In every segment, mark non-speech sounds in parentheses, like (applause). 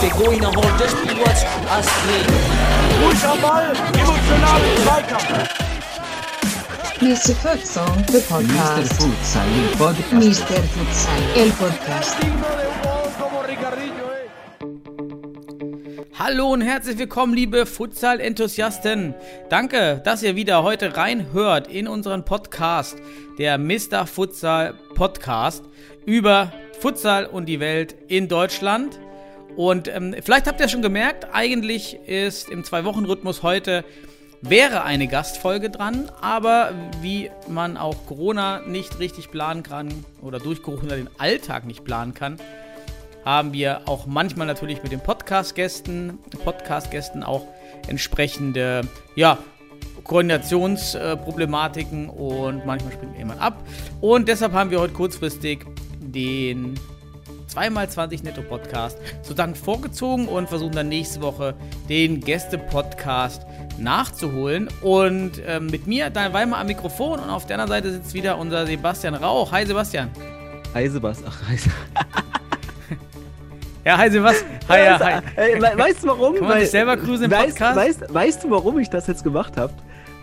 Der Goiner holt das Spiel was Astrid. Ruhig am Ball, emotional im Zweikampf. Mr. Futsal, the Mr. podcast. Futsal, il podcast. Mr. Futsal, el podcast. Hallo und herzlich willkommen, liebe Futsal-Enthusiasten. Danke, dass ihr wieder heute reinhört in unseren Podcast, der Mr. Futsal Podcast über Futsal und die Welt in Deutschland. Und ähm, vielleicht habt ihr schon gemerkt, eigentlich ist im Zwei-Wochen-Rhythmus heute wäre eine Gastfolge dran, aber wie man auch Corona nicht richtig planen kann oder durch Corona den Alltag nicht planen kann, haben wir auch manchmal natürlich mit den Podcast-Gästen, Podcast-Gästen auch entsprechende, ja, Koordinationsproblematiken und manchmal springt jemand ab. Und deshalb haben wir heute kurzfristig den 2x20 Netto Podcast sozusagen vorgezogen und versuchen dann nächste Woche den Gäste-Podcast nachzuholen. Und ähm, mit mir, Daniel Weimar am Mikrofon und auf der anderen Seite sitzt wieder unser Sebastian Rauch. Hi Sebastian. Hi Sebastian. Ach, hi. (laughs) Ja, hi Sebastian. (laughs) Hi, ja, hi. Ey, we- weißt du warum? Kann man sich selber grüßen im weißt, Podcast? Weißt, weißt du, warum ich das jetzt gemacht habe?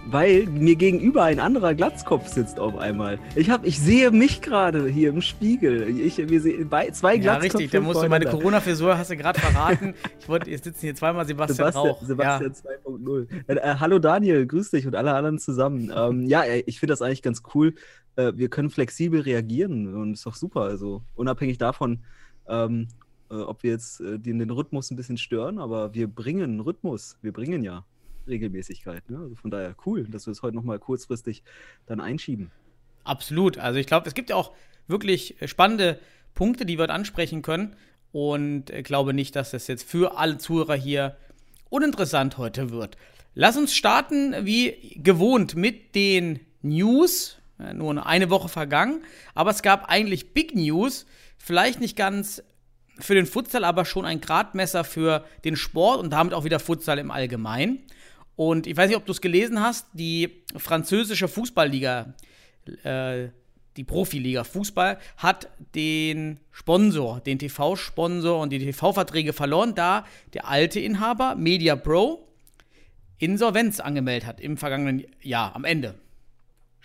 Weil mir gegenüber ein anderer Glatzkopf sitzt auf einmal. Ich, hab, ich sehe mich gerade hier im Spiegel. Ich, wir sehen bei, zwei Ja, Glatzköpfe. richtig. Da musst du meine. Corona-Frisur, hast du gerade verraten. (laughs) Ich wollte, jetzt sitzen hier zweimal Sebastian, Sebastian, Rauch. Sebastian 2.0. Äh, äh, hallo Daniel, grüß dich und alle anderen zusammen. Ähm, ja, ich finde das eigentlich ganz cool. Äh, wir können flexibel reagieren und ist doch super. Also unabhängig davon, ähm, äh, ob wir jetzt äh, den, den Rhythmus ein bisschen stören, aber wir bringen Rhythmus. Wir bringen ja Regelmäßigkeit. Ne? Also von daher cool, dass wir es heute nochmal kurzfristig dann einschieben. Absolut. Also ich glaube, es gibt ja auch wirklich spannende Punkte, die wir ansprechen können. Und ich glaube nicht, dass das jetzt für alle Zuhörer hier uninteressant heute wird. Lass uns starten, wie gewohnt, mit den News. Nur eine Woche vergangen, aber es gab eigentlich Big News. Vielleicht nicht ganz für den Futsal, aber schon ein Gradmesser für den Sport und damit auch wieder Futsal im Allgemeinen. Und ich weiß nicht, ob du es gelesen hast, die französische Fußballliga, äh, die Profiliga Fußball, hat den Sponsor, den TV-Sponsor und die TV-Verträge verloren, da der alte Inhaber, Media Pro, Insolvenz angemeldet hat im vergangenen Jahr, am Ende.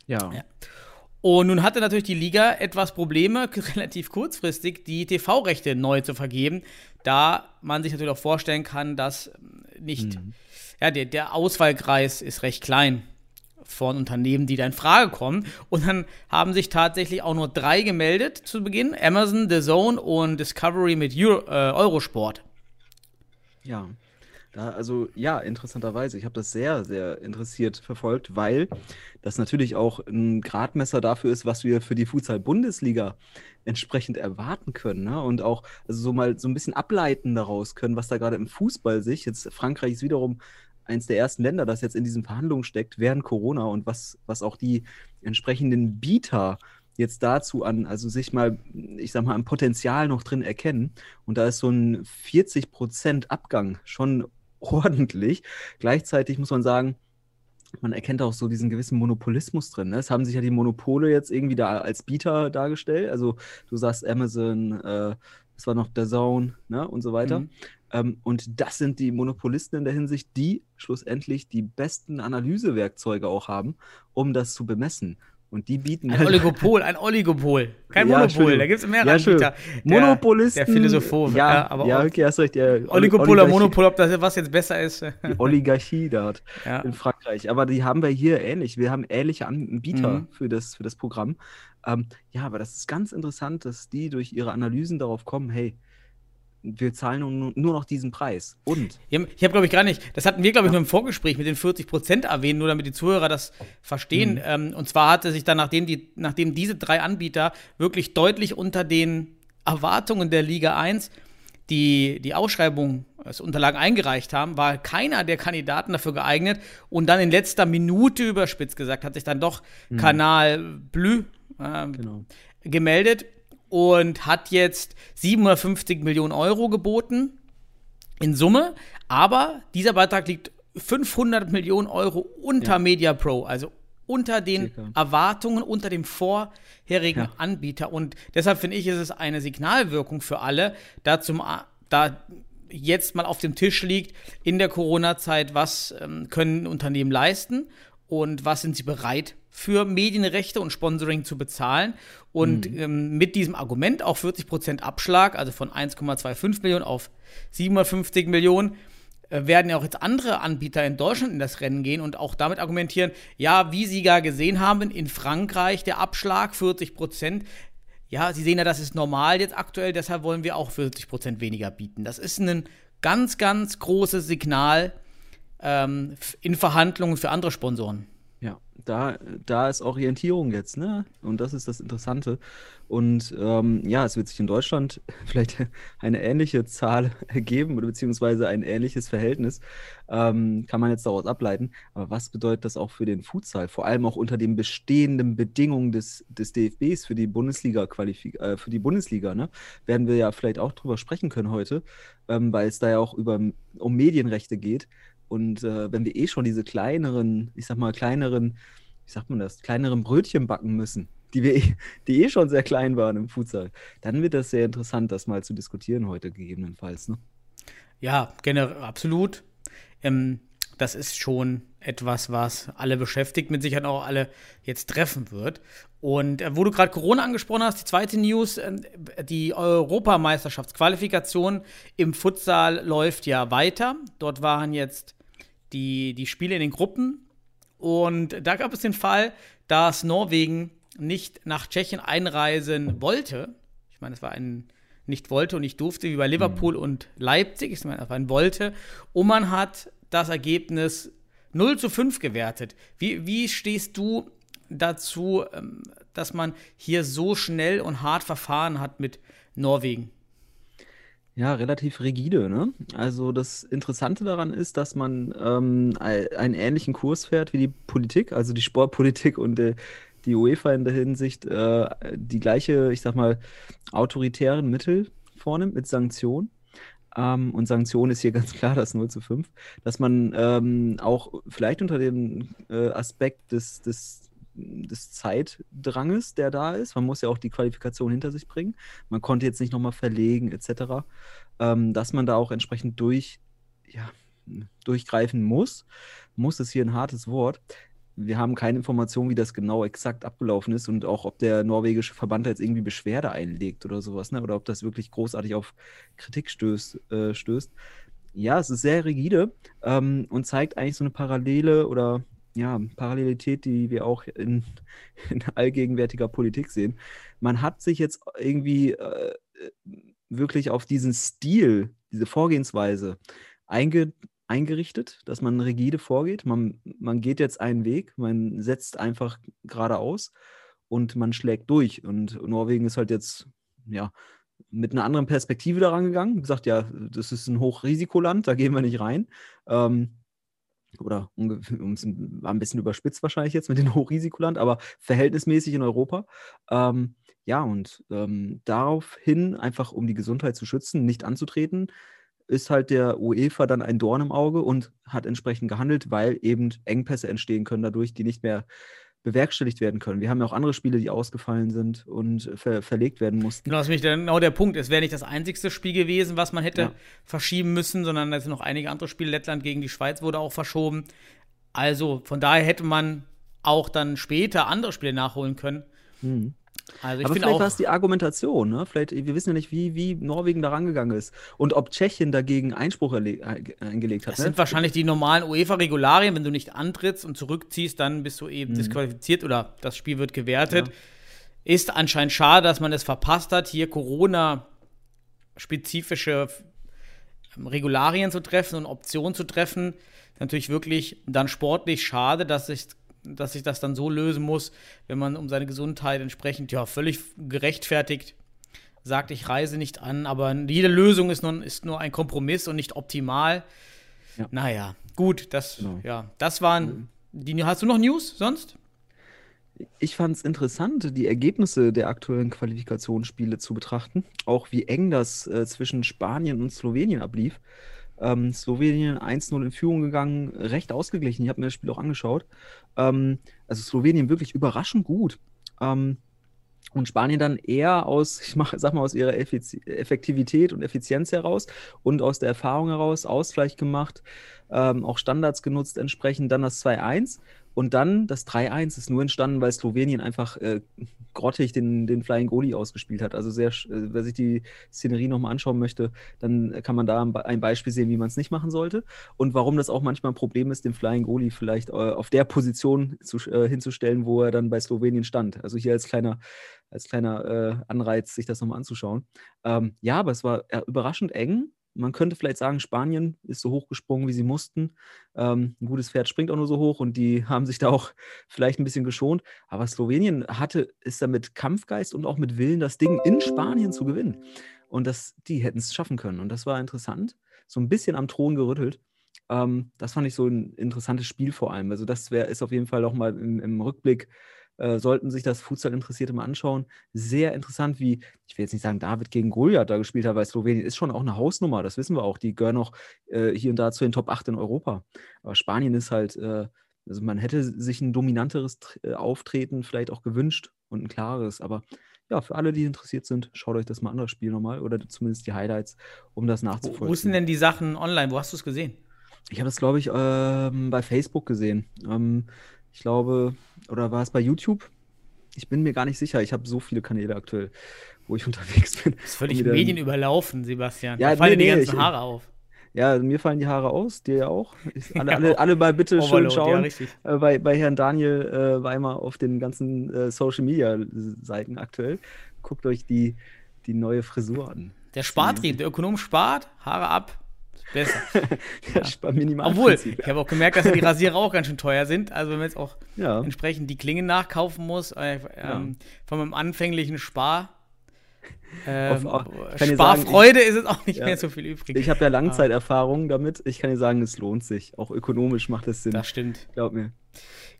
Ja. Ja. Und nun hatte natürlich die Liga etwas Probleme, (laughs) relativ kurzfristig die TV-Rechte neu zu vergeben, da man sich natürlich auch vorstellen kann, dass ähm, nicht, ja, der, der Auswahlkreis ist recht klein von Unternehmen, die da in Frage kommen. Und dann haben sich tatsächlich auch nur drei gemeldet zu Beginn: Amazon, The Zone und Discovery mit Euro, äh, Eurosport. Ja. Da, also ja, interessanterweise. Ich habe das sehr, sehr interessiert verfolgt, weil das natürlich auch ein Gradmesser dafür ist, was wir für die Futsal-Bundesliga entsprechend erwarten können. Ne? Und auch also so mal so ein bisschen ableiten daraus können, was da gerade im Fußball sich, jetzt Frankreich ist wiederum eins der ersten Länder, das jetzt in diesen Verhandlungen steckt während Corona und was, was auch die entsprechenden Bieter jetzt dazu an, also sich mal, ich sag mal, am Potenzial noch drin erkennen. Und da ist so ein 40% Abgang schon ordentlich. Gleichzeitig muss man sagen, man erkennt auch so diesen gewissen Monopolismus drin. Ne? Es haben sich ja die Monopole jetzt irgendwie da als Bieter dargestellt. Also du sagst Amazon, äh, es war noch der Zone ne? und so weiter. Mhm. Ähm, und das sind die Monopolisten in der Hinsicht, die schlussendlich die besten Analysewerkzeuge auch haben, um das zu bemessen. Und die bieten Ein halt- Oligopol, ein (laughs) Oligopol. Kein Ja, Monopol, da gibt es mehrere Ja. Anbieter. Der- Monopolisten. Der Philosoph, ja, ja, aber ja, okay, hast recht. Der Oligopol oder Monopol, ob das was jetzt besser ist. Die Oligarchie dort ja. in Frankreich. Aber die haben wir hier ähnlich. Wir haben ähnliche Anbieter Mhm. für, das, für das Programm. Ähm, ja, aber das ist ganz interessant, dass die durch ihre Analysen darauf kommen, hey, wir zahlen nur, nur noch diesen Preis. Und Ich habe, hab, glaube ich, gar nicht, das hatten wir, glaube ich, nur im Vorgespräch mit den 40 Prozent erwähnt, nur damit die Zuhörer das verstehen. Mhm. Ähm, und zwar hatte sich dann, nachdem, die, nachdem diese drei Anbieter wirklich deutlich unter den Erwartungen der Liga 1 die, die Ausschreibung, also Unterlagen eingereicht haben, war keiner der Kandidaten dafür geeignet und dann in letzter Minute überspitzt gesagt, hat sich dann doch Kanal Blü ähm, genau. gemeldet und hat jetzt 750 Millionen Euro geboten in Summe. Aber dieser Beitrag liegt 500 Millionen Euro unter Ja. Media Pro, also unter den. Erwartungen, unter dem vorherigen Ja. Anbieter. Und deshalb finde ich, ist es eine Signalwirkung für alle, da, zum, da jetzt mal auf dem Tisch liegt in der Corona-Zeit, was ähm, können Unternehmen leisten und was sind sie bereit für Medienrechte und Sponsoring zu bezahlen. Und ähm, mit diesem Argument auch 40% Abschlag, also von 1,25 Millionen auf 750 Millionen, äh, werden ja auch jetzt andere Anbieter in Deutschland in das Rennen gehen und auch damit argumentieren, ja, wie Sie gar gesehen haben, in Frankreich der Abschlag 40 Prozent. Ja, Sie sehen ja, das ist normal jetzt aktuell, deshalb wollen wir auch 40 Prozent weniger bieten. Das ist ein ganz, ganz großes Signal ähm, in Verhandlungen für andere Sponsoren. Da, da ist Orientierung jetzt, ne? Und das ist das Interessante. Und ähm, ja, es wird sich in Deutschland (laughs) vielleicht eine ähnliche Zahl ergeben oder beziehungsweise ein ähnliches Verhältnis, ähm, kann man jetzt daraus ableiten. Aber was bedeutet das auch für den Futsal? Vor allem auch unter den bestehenden Bedingungen des, des DFBs für die Bundesliga äh, für die Bundesliga, ne? Werden wir ja vielleicht auch drüber sprechen können heute, ähm, weil es da ja auch über, um Medienrechte geht. Und äh, wenn wir eh schon diese kleineren, ich sag mal, kleineren, wie sagt man das, kleineren Brötchen backen müssen, die wir eh, die eh schon sehr klein waren im Futsal, dann wird das sehr interessant, das mal zu diskutieren heute gegebenenfalls. Ne? Ja, generell absolut. Ähm, das ist schon etwas, was alle beschäftigt, mit Sicherheit auch alle jetzt treffen wird. Und äh, wo du gerade Corona angesprochen hast, die zweite News, äh, die Europameisterschaftsqualifikation im Futsal läuft ja weiter. Dort waren jetzt die, die Spiele in den Gruppen. Und da gab es den Fall, dass Norwegen nicht nach Tschechien einreisen wollte. Ich meine, es war ein nicht wollte und nicht durfte, wie bei Liverpool und Leipzig. Ich meine, es war ein wollte. Und man hat das Ergebnis 0 zu 5 gewertet. Wie, wie stehst du dazu, ähm, dass man hier so schnell und hart verfahren hat mit Norwegen? Ja, relativ rigide, ne? Also das Interessante daran ist, dass man ähm, ei- einen ähnlichen Kurs fährt wie die Politik, also die Sportpolitik und äh, die UEFA in der Hinsicht äh, die gleiche, ich sag mal, autoritären Mittel vornimmt mit Sanktionen. Ähm, und Sanktion ist hier (laughs) ganz klar das 0 zu 5, dass man ähm, auch vielleicht unter dem äh, Aspekt des, des, des Zeitdranges, der da ist, man muss ja auch die Qualifikation hinter sich bringen, man konnte jetzt nicht nochmal verlegen etc., ähm, dass man da auch entsprechend durch, ja, durchgreifen muss. Muss ist hier ein hartes Wort. Wir haben keine Information, wie das genau exakt abgelaufen ist und auch, ob der norwegische Verband da jetzt irgendwie Beschwerde einlegt oder sowas, ne? oder ob das wirklich großartig auf Kritik stößt. Äh, stößt. Ja, es ist sehr rigide ähm, und zeigt eigentlich so eine Parallele oder ja, Parallelität, die wir auch in, (laughs) in allgegenwärtiger Politik sehen. Man hat sich jetzt irgendwie äh, wirklich auf diesen Stil, diese Vorgehensweise einge, eingerichtet, dass man rigide vorgeht. Man, man geht jetzt einen Weg, man setzt einfach geradeaus und man schlägt durch. Und Norwegen ist halt jetzt, ja, mit einer anderen Perspektive daran gegangen. Gesagt, ja, das ist ein Hochrisikoland, da gehen wir nicht rein. Ähm, oder (laughs) war ein bisschen überspitzt wahrscheinlich jetzt mit dem (laughs) Hochrisikoland, aber verhältnismäßig in Europa. Ähm, ja, und ähm, daraufhin, einfach um die Gesundheit zu schützen, nicht anzutreten, ist halt der UEFA dann ein Dorn im Auge und hat entsprechend gehandelt, weil eben Engpässe entstehen können dadurch, die nicht mehr bewerkstelligt werden können. Wir haben ja auch andere Spiele, die ausgefallen sind und ver verlegt werden mussten. Genau, das ist nämlich genau der Punkt. Es wäre nicht das einzigste Spiel gewesen, was man hätte Ja. verschieben müssen, sondern es sind noch einige andere Spiele. Lettland gegen die Schweiz wurde auch verschoben. Also von daher hätte man auch dann später andere Spiele nachholen können. Mhm. Also ich Aber finde vielleicht auch. war es die Argumentation, ne? Vielleicht, wir wissen ja nicht, wie, wie Norwegen da rangegangen ist und ob Tschechien dagegen Einspruch erle- äh, eingelegt hat. Das ne? sind wahrscheinlich die normalen UEFA-Regularien. Wenn du nicht antrittst und zurückziehst, dann bist du Mhm. eben disqualifiziert oder das Spiel wird gewertet. Ist anscheinend schade, dass man es verpasst hat, hier Corona-spezifische ähm, Regularien zu treffen und Optionen zu treffen. Natürlich wirklich dann sportlich schade, dass sich, dass sich das dann so lösen muss, wenn man um seine Gesundheit entsprechend ja völlig gerechtfertigt sagt, ich reise nicht an, aber jede Lösung ist nur, ist nur ein Kompromiss und nicht optimal. Ja. Naja, gut, das, Genau. ja, das waren die. Hast du noch News sonst? Ich fand es interessant, die Ergebnisse der aktuellen Qualifikationsspiele zu betrachten. Auch wie eng das äh, zwischen Spanien und Slowenien ablief. Ähm, Slowenien 1-0 in Führung gegangen, recht ausgeglichen. Ich habe mir das Spiel auch angeschaut. Ähm, also Slowenien wirklich überraschend gut. Ähm, und Spanien dann eher aus, (laughs) ich mach, sag mal, aus ihrer Effiz Effektivität und Effizienz heraus und aus der Erfahrung heraus Ausgleich gemacht, ähm, auch Standards genutzt entsprechend, dann das 2-1 und dann das 3-1 ist nur entstanden, weil Slowenien einfach äh, grottig den, den Flying Goalie ausgespielt hat. Also sehr, äh, wer sich die Szenerie nochmal anschauen möchte, dann kann man da ein Beispiel sehen, wie man es nicht machen sollte. Und warum das auch manchmal ein Problem ist, den Flying Goalie vielleicht äh, auf der Position zu, äh, hinzustellen, wo er dann bei Slowenien stand. Also hier als kleiner, als kleiner äh, Anreiz, sich das nochmal anzuschauen. Ähm, ja, aber es war äh, überraschend eng man könnte vielleicht sagen, Spanien ist so hoch gesprungen, wie sie mussten. Ähm, ein gutes Pferd springt auch nur so hoch und die (laughs) haben sich da auch vielleicht ein bisschen geschont. Aber Slowenien hatte, ist da mit Kampfgeist und auch mit Willen, das Ding in Spanien zu gewinnen. Und das, die hätten es schaffen können. Und das war interessant. So ein bisschen am Thron gerüttelt. Ähm, das fand ich so ein interessantes Spiel vor allem. Also, das wär, ist auf jeden Fall auch mal im, im Rückblick äh, sollten sich das Futsal-Interessierte mal anschauen. Sehr interessant, wie, ich will jetzt nicht sagen, David gegen Goliath da gespielt hat, weil Slowenien ist schon auch eine Hausnummer, das wissen wir auch. Die gehören auch äh, hier und da zu den Top 8 in Europa. Aber Spanien ist halt, äh, also man hätte sich ein dominanteres äh, Auftreten vielleicht auch gewünscht und ein klares, aber ja, für alle, die interessiert sind, schaut euch das mal an, das Spiel nochmal oder zumindest die Highlights, um das nachzuvollziehen. Wo, wo sind denn die Sachen online? Wo hast du es gesehen? Ich habe das, glaube ich, ähm, bei Facebook gesehen. Ähm, ich glaube, oder war es bei YouTube? Ich bin mir gar nicht sicher. Ich habe so viele Kanäle aktuell, wo ich (laughs) unterwegs bin. Das ist völlig Medien überlaufen, Sebastian. Ja, da fallen nee, die nee, ganzen ich- Haare auf. Ja, mir fallen die Haare aus, dir ja auch. Ich, (laughs) alle, Ja, alle, alle mal bitte schön Overload, ja, schauen richtig. äh, bei, bei Herrn Daniel äh, Weimer auf den ganzen äh, Social Media Seiten aktuell. Guckt euch die, die neue Frisur an. Der Spartrieb, der Ökonom spart, Haare ab, besser. (laughs) Ja. Minimalprinzip. Obwohl, ich habe auch gemerkt, dass ja die Rasierer auch ganz schön teuer sind. Also wenn man jetzt auch Ja. entsprechend die Klingen nachkaufen muss, äh, ähm, von meinem anfänglichen Spar. Ähm, Auf- ich dir sagen, Sparfreude ist es auch nicht Ja. mehr so viel übrig. Ich habe ja Langzeiterfahrung damit. Ich kann dir sagen, es lohnt sich. Auch ökonomisch macht es Sinn. das stimmt. Glaub mir.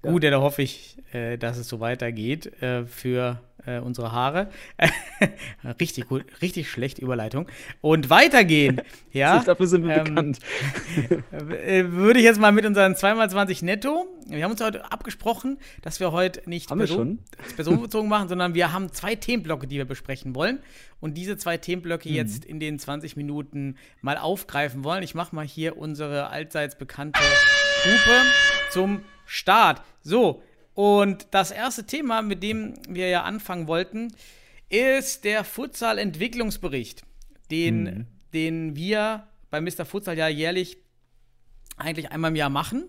Gut, ja, da hoffe ich, äh, dass es so weitergeht äh, für äh, unsere Haare. (laughs) richtig gut, richtig schlechte Überleitung. Und weitergehen, (laughs) ja. Dafür sind wir ähm, bekannt. (laughs) Würde ich jetzt mal mit unseren 2x20 netto. Wir haben uns heute abgesprochen, dass wir heute nicht Haben Person- personenbezogen machen, sondern wir haben zwei Themenblöcke, die wir besprechen wollen. Und diese zwei Themenblöcke Mhm. jetzt in den 20 Minuten mal aufgreifen wollen. Ich mache mal hier unsere allseits bekannte Hupe zum Start. So, und das erste Thema, mit dem wir ja anfangen wollten, ist der Futsal-Entwicklungsbericht, den, Mhm. den wir bei Mr. Futsal ja jährlich eigentlich einmal im Jahr machen.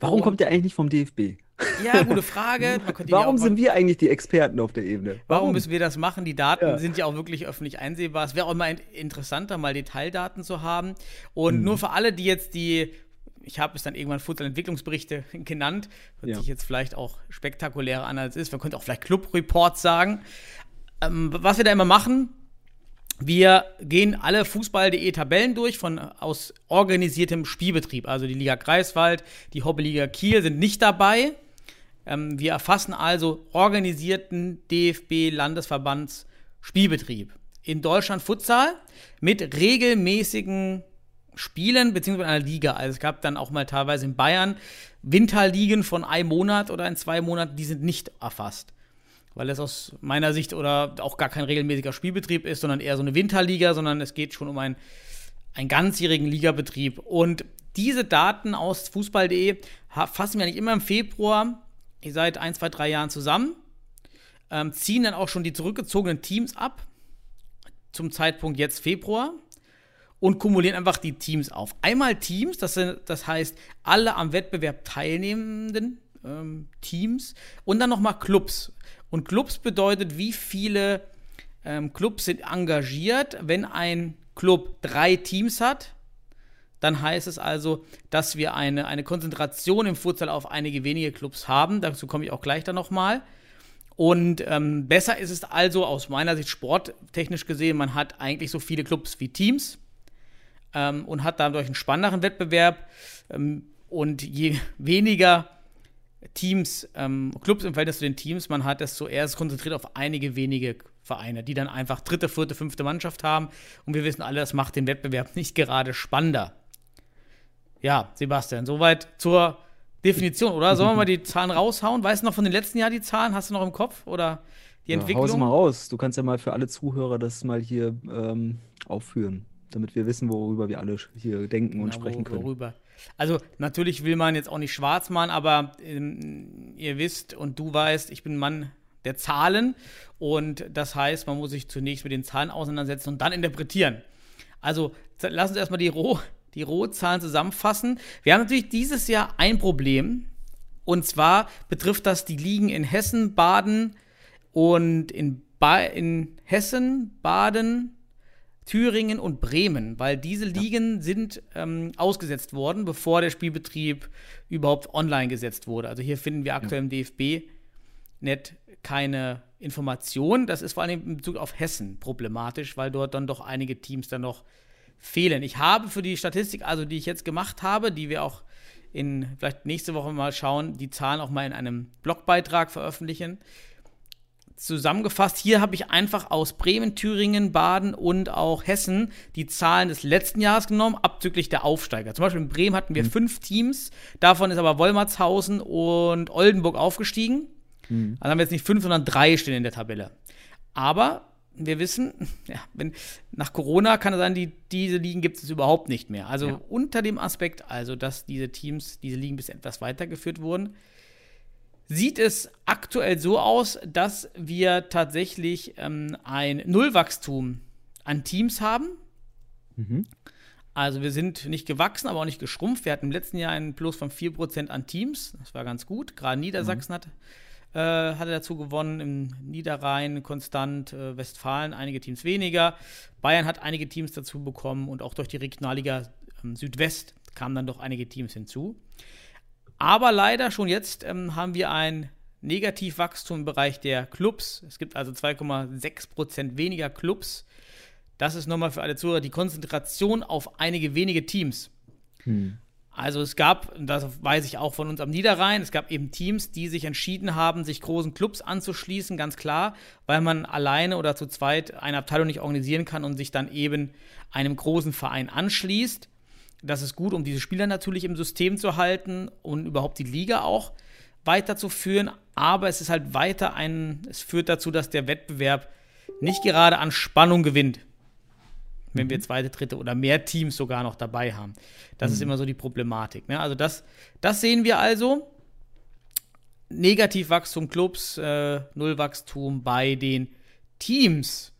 Warum und- kommt der eigentlich nicht vom DFB? Ja, gute Frage. Ja Warum sind wir eigentlich die Experten auf der Ebene? Warum müssen wir das machen? Die Daten Ja. sind ja auch wirklich öffentlich einsehbar. Es wäre auch immer in- interessanter, mal Detaildaten zu haben. Und Mhm. nur für alle, die jetzt die, ich habe es dann irgendwann Futsal-Entwicklungsberichte (laughs) genannt, hört Ja. sich jetzt vielleicht auch spektakulärer an, als es ist. Man könnte auch vielleicht Club-Reports sagen. Ähm, was wir da immer machen, wir gehen alle Fußball.de Tabellen durch von aus organisiertem Spielbetrieb. Also die Liga Greifswald, die Hobbyliga Kiel sind nicht dabei. Ähm, wir erfassen also organisierten DFB-Landesverbands Spielbetrieb. In Deutschland Futsal mit regelmäßigen Spielen beziehungsweise einer Liga. Also es gab dann auch mal teilweise in Bayern Winterligen von einem Monat oder in zwei Monaten, die sind nicht erfasst. Weil das aus meiner Sicht oder auch gar kein regelmäßiger Spielbetrieb ist, sondern eher so eine Winterliga, sondern es geht schon um einen, einen ganzjährigen Ligabetrieb. Und diese Daten aus Fußball.de fassen wir eigentlich immer im Februar, ihr seid ein, zwei, drei Jahren zusammen, ähm, ziehen dann auch schon die zurückgezogenen Teams ab, zum Zeitpunkt jetzt Februar, und kumulieren einfach die Teams auf. Einmal Teams, das, sind, das heißt alle am Wettbewerb teilnehmenden ähm, Teams und dann nochmal Clubs. Und Clubs bedeutet, wie viele ähm, Clubs sind engagiert. Wenn ein Club drei Teams hat, dann heißt es also, dass wir eine, eine Konzentration im Futsal auf einige wenige Clubs haben. Dazu komme ich auch gleich dann nochmal. Und ähm, besser ist es also aus meiner Sicht sporttechnisch gesehen, man hat eigentlich so viele Clubs wie Teams ähm, und hat dadurch einen spannenderen Wettbewerb. Ähm, und je (laughs) weniger Teams, ähm, Clubs im Verhältnis zu den Teams man hat, desto eher ist konzentriert auf einige wenige Vereine, die dann einfach dritte, vierte, fünfte Mannschaft haben. Und wir wissen alle, das macht den Wettbewerb (laughs) nicht gerade spannender. Ja, Sebastian, soweit zur Definition, oder? Sollen wir mal die (laughs) Zahlen raushauen? Weißt du noch von den letzten Jahren die Zahlen? Hast du noch im Kopf? Oder die Ja, Entwicklung? hau mal raus. Du kannst ja mal für alle Zuhörer das mal hier ähm, aufführen, damit wir wissen, worüber wir alle hier denken und Ja, sprechen wo- können. Worüber. Also natürlich will man jetzt auch nicht schwarz malen, aber ähm, ihr wisst und du weißt, ich bin ein Mann der Zahlen und das heißt, man muss sich zunächst mit den Zahlen auseinandersetzen und dann interpretieren. Also lass uns erstmal die, Roh, die Rohzahlen zusammenfassen. Wir haben natürlich dieses Jahr ein Problem und zwar betrifft das die Ligen in Hessen, Baden und in, ba in Hessen, Baden, Thüringen und Bremen, weil diese Ligen sind ähm, ausgesetzt worden, bevor der Spielbetrieb überhaupt online gesetzt wurde. Also hier finden wir aktuell im DFB-Net keine Information. Das ist vor allem in Bezug auf Hessen problematisch, weil dort dann doch einige Teams dann noch fehlen. Ich habe für die Statistik, also die ich jetzt gemacht habe, die wir auch in vielleicht nächste Woche mal schauen, die Zahlen auch mal in einem Blogbeitrag veröffentlichen zusammengefasst. Hier habe ich einfach aus Bremen, Thüringen, Baden und auch Hessen die Zahlen des letzten Jahres genommen, abzüglich der Aufsteiger. Zum Beispiel in Bremen hatten wir fünf Teams, davon ist aber Wolmertshausen und Oldenburg aufgestiegen. Also haben wir jetzt nicht fünf, sondern drei stehen in der Tabelle. Aber wir wissen, (laughs) ja, wenn, nach Corona kann es sein, die, diese Ligen gibt es überhaupt nicht mehr. Also Ja. unter dem Aspekt, also dass diese Teams, diese Ligen bis etwas weitergeführt wurden, sieht es aktuell so aus, dass wir tatsächlich ähm, ein Nullwachstum an Teams haben. Mhm. Also wir sind nicht gewachsen, aber auch nicht geschrumpft. Wir hatten im letzten Jahr einen Plus von 4% an Teams. Das war ganz gut. Gerade Niedersachsen hat, äh, hatte dazu gewonnen. Im Niederrhein konstant, äh, Westfalen einige Teams weniger. Bayern hat einige Teams dazu bekommen und auch durch die Regionalliga ähm, Südwest kamen dann doch einige Teams hinzu. Aber leider schon jetzt ähm, haben wir ein Negativwachstum im Bereich der Clubs. Es gibt also 2,6% weniger Clubs. Das ist nochmal für alle Zuhörer die Konzentration auf einige wenige Teams. Also es gab, und das weiß ich auch von uns am Niederrhein, es gab eben Teams, die sich entschieden haben, sich großen Clubs anzuschließen, ganz klar, weil man alleine oder zu zweit eine Abteilung nicht organisieren kann und sich dann eben einem großen Verein anschließt. Das ist gut, um diese Spieler natürlich im System zu halten und überhaupt die Liga auch weiterzuführen. Aber es ist halt weiter ein, es führt dazu, dass der Wettbewerb nicht gerade an Spannung gewinnt wenn wir zweite, dritte oder mehr Teams sogar noch dabei haben. Das ist immer so die Problematik. Ne? Also das, das sehen wir also. Negativwachstum Clubs, äh, Nullwachstum bei den Teams.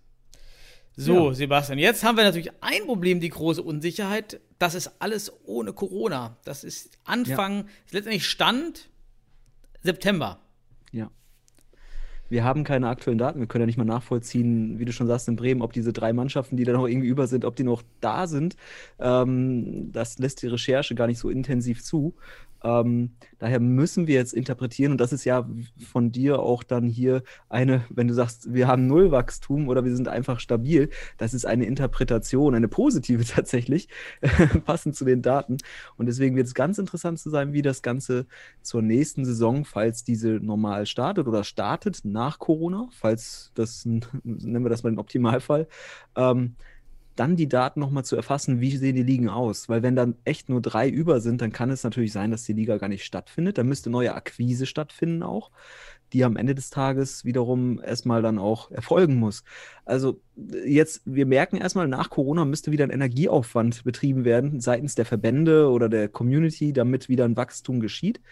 So, Ja. Sebastian, jetzt haben wir natürlich ein Problem, die große Unsicherheit. Das ist alles ohne Corona. Das ist Anfang, ist letztendlich Stand September. Ja. Wir haben keine aktuellen Daten. Wir können ja nicht mal nachvollziehen, wie du schon sagst, in Bremen, ob diese drei Mannschaften, die da noch irgendwie über sind, ob die noch da sind. Ähm, das lässt die Recherche gar nicht so intensiv zu. Ähm, daher müssen wir jetzt interpretieren, und das ist ja von dir auch dann hier eine, wenn du sagst, wir haben Nullwachstum oder wir sind einfach stabil, das ist eine Interpretation, eine positive (laughs) tatsächlich, (laughs) passend zu den Daten. Und deswegen wird es ganz interessant zu sein, wie das Ganze zur nächsten Saison, falls diese normal startet oder startet nach Corona, falls das, nennen wir das mal den Optimalfall, ähm, dann die Daten nochmal zu erfassen, wie sehen die Ligen aus. Weil wenn dann echt nur drei über sind, dann kann es natürlich sein, dass die Liga gar nicht stattfindet. Da müsste neue Akquise stattfinden auch, die am Ende des Tages wiederum erstmal dann auch erfolgen muss. Also jetzt, wir merken erstmal, nach Corona müsste wieder ein Energieaufwand betrieben werden seitens der Verbände oder der Community, damit wieder ein Wachstum geschieht.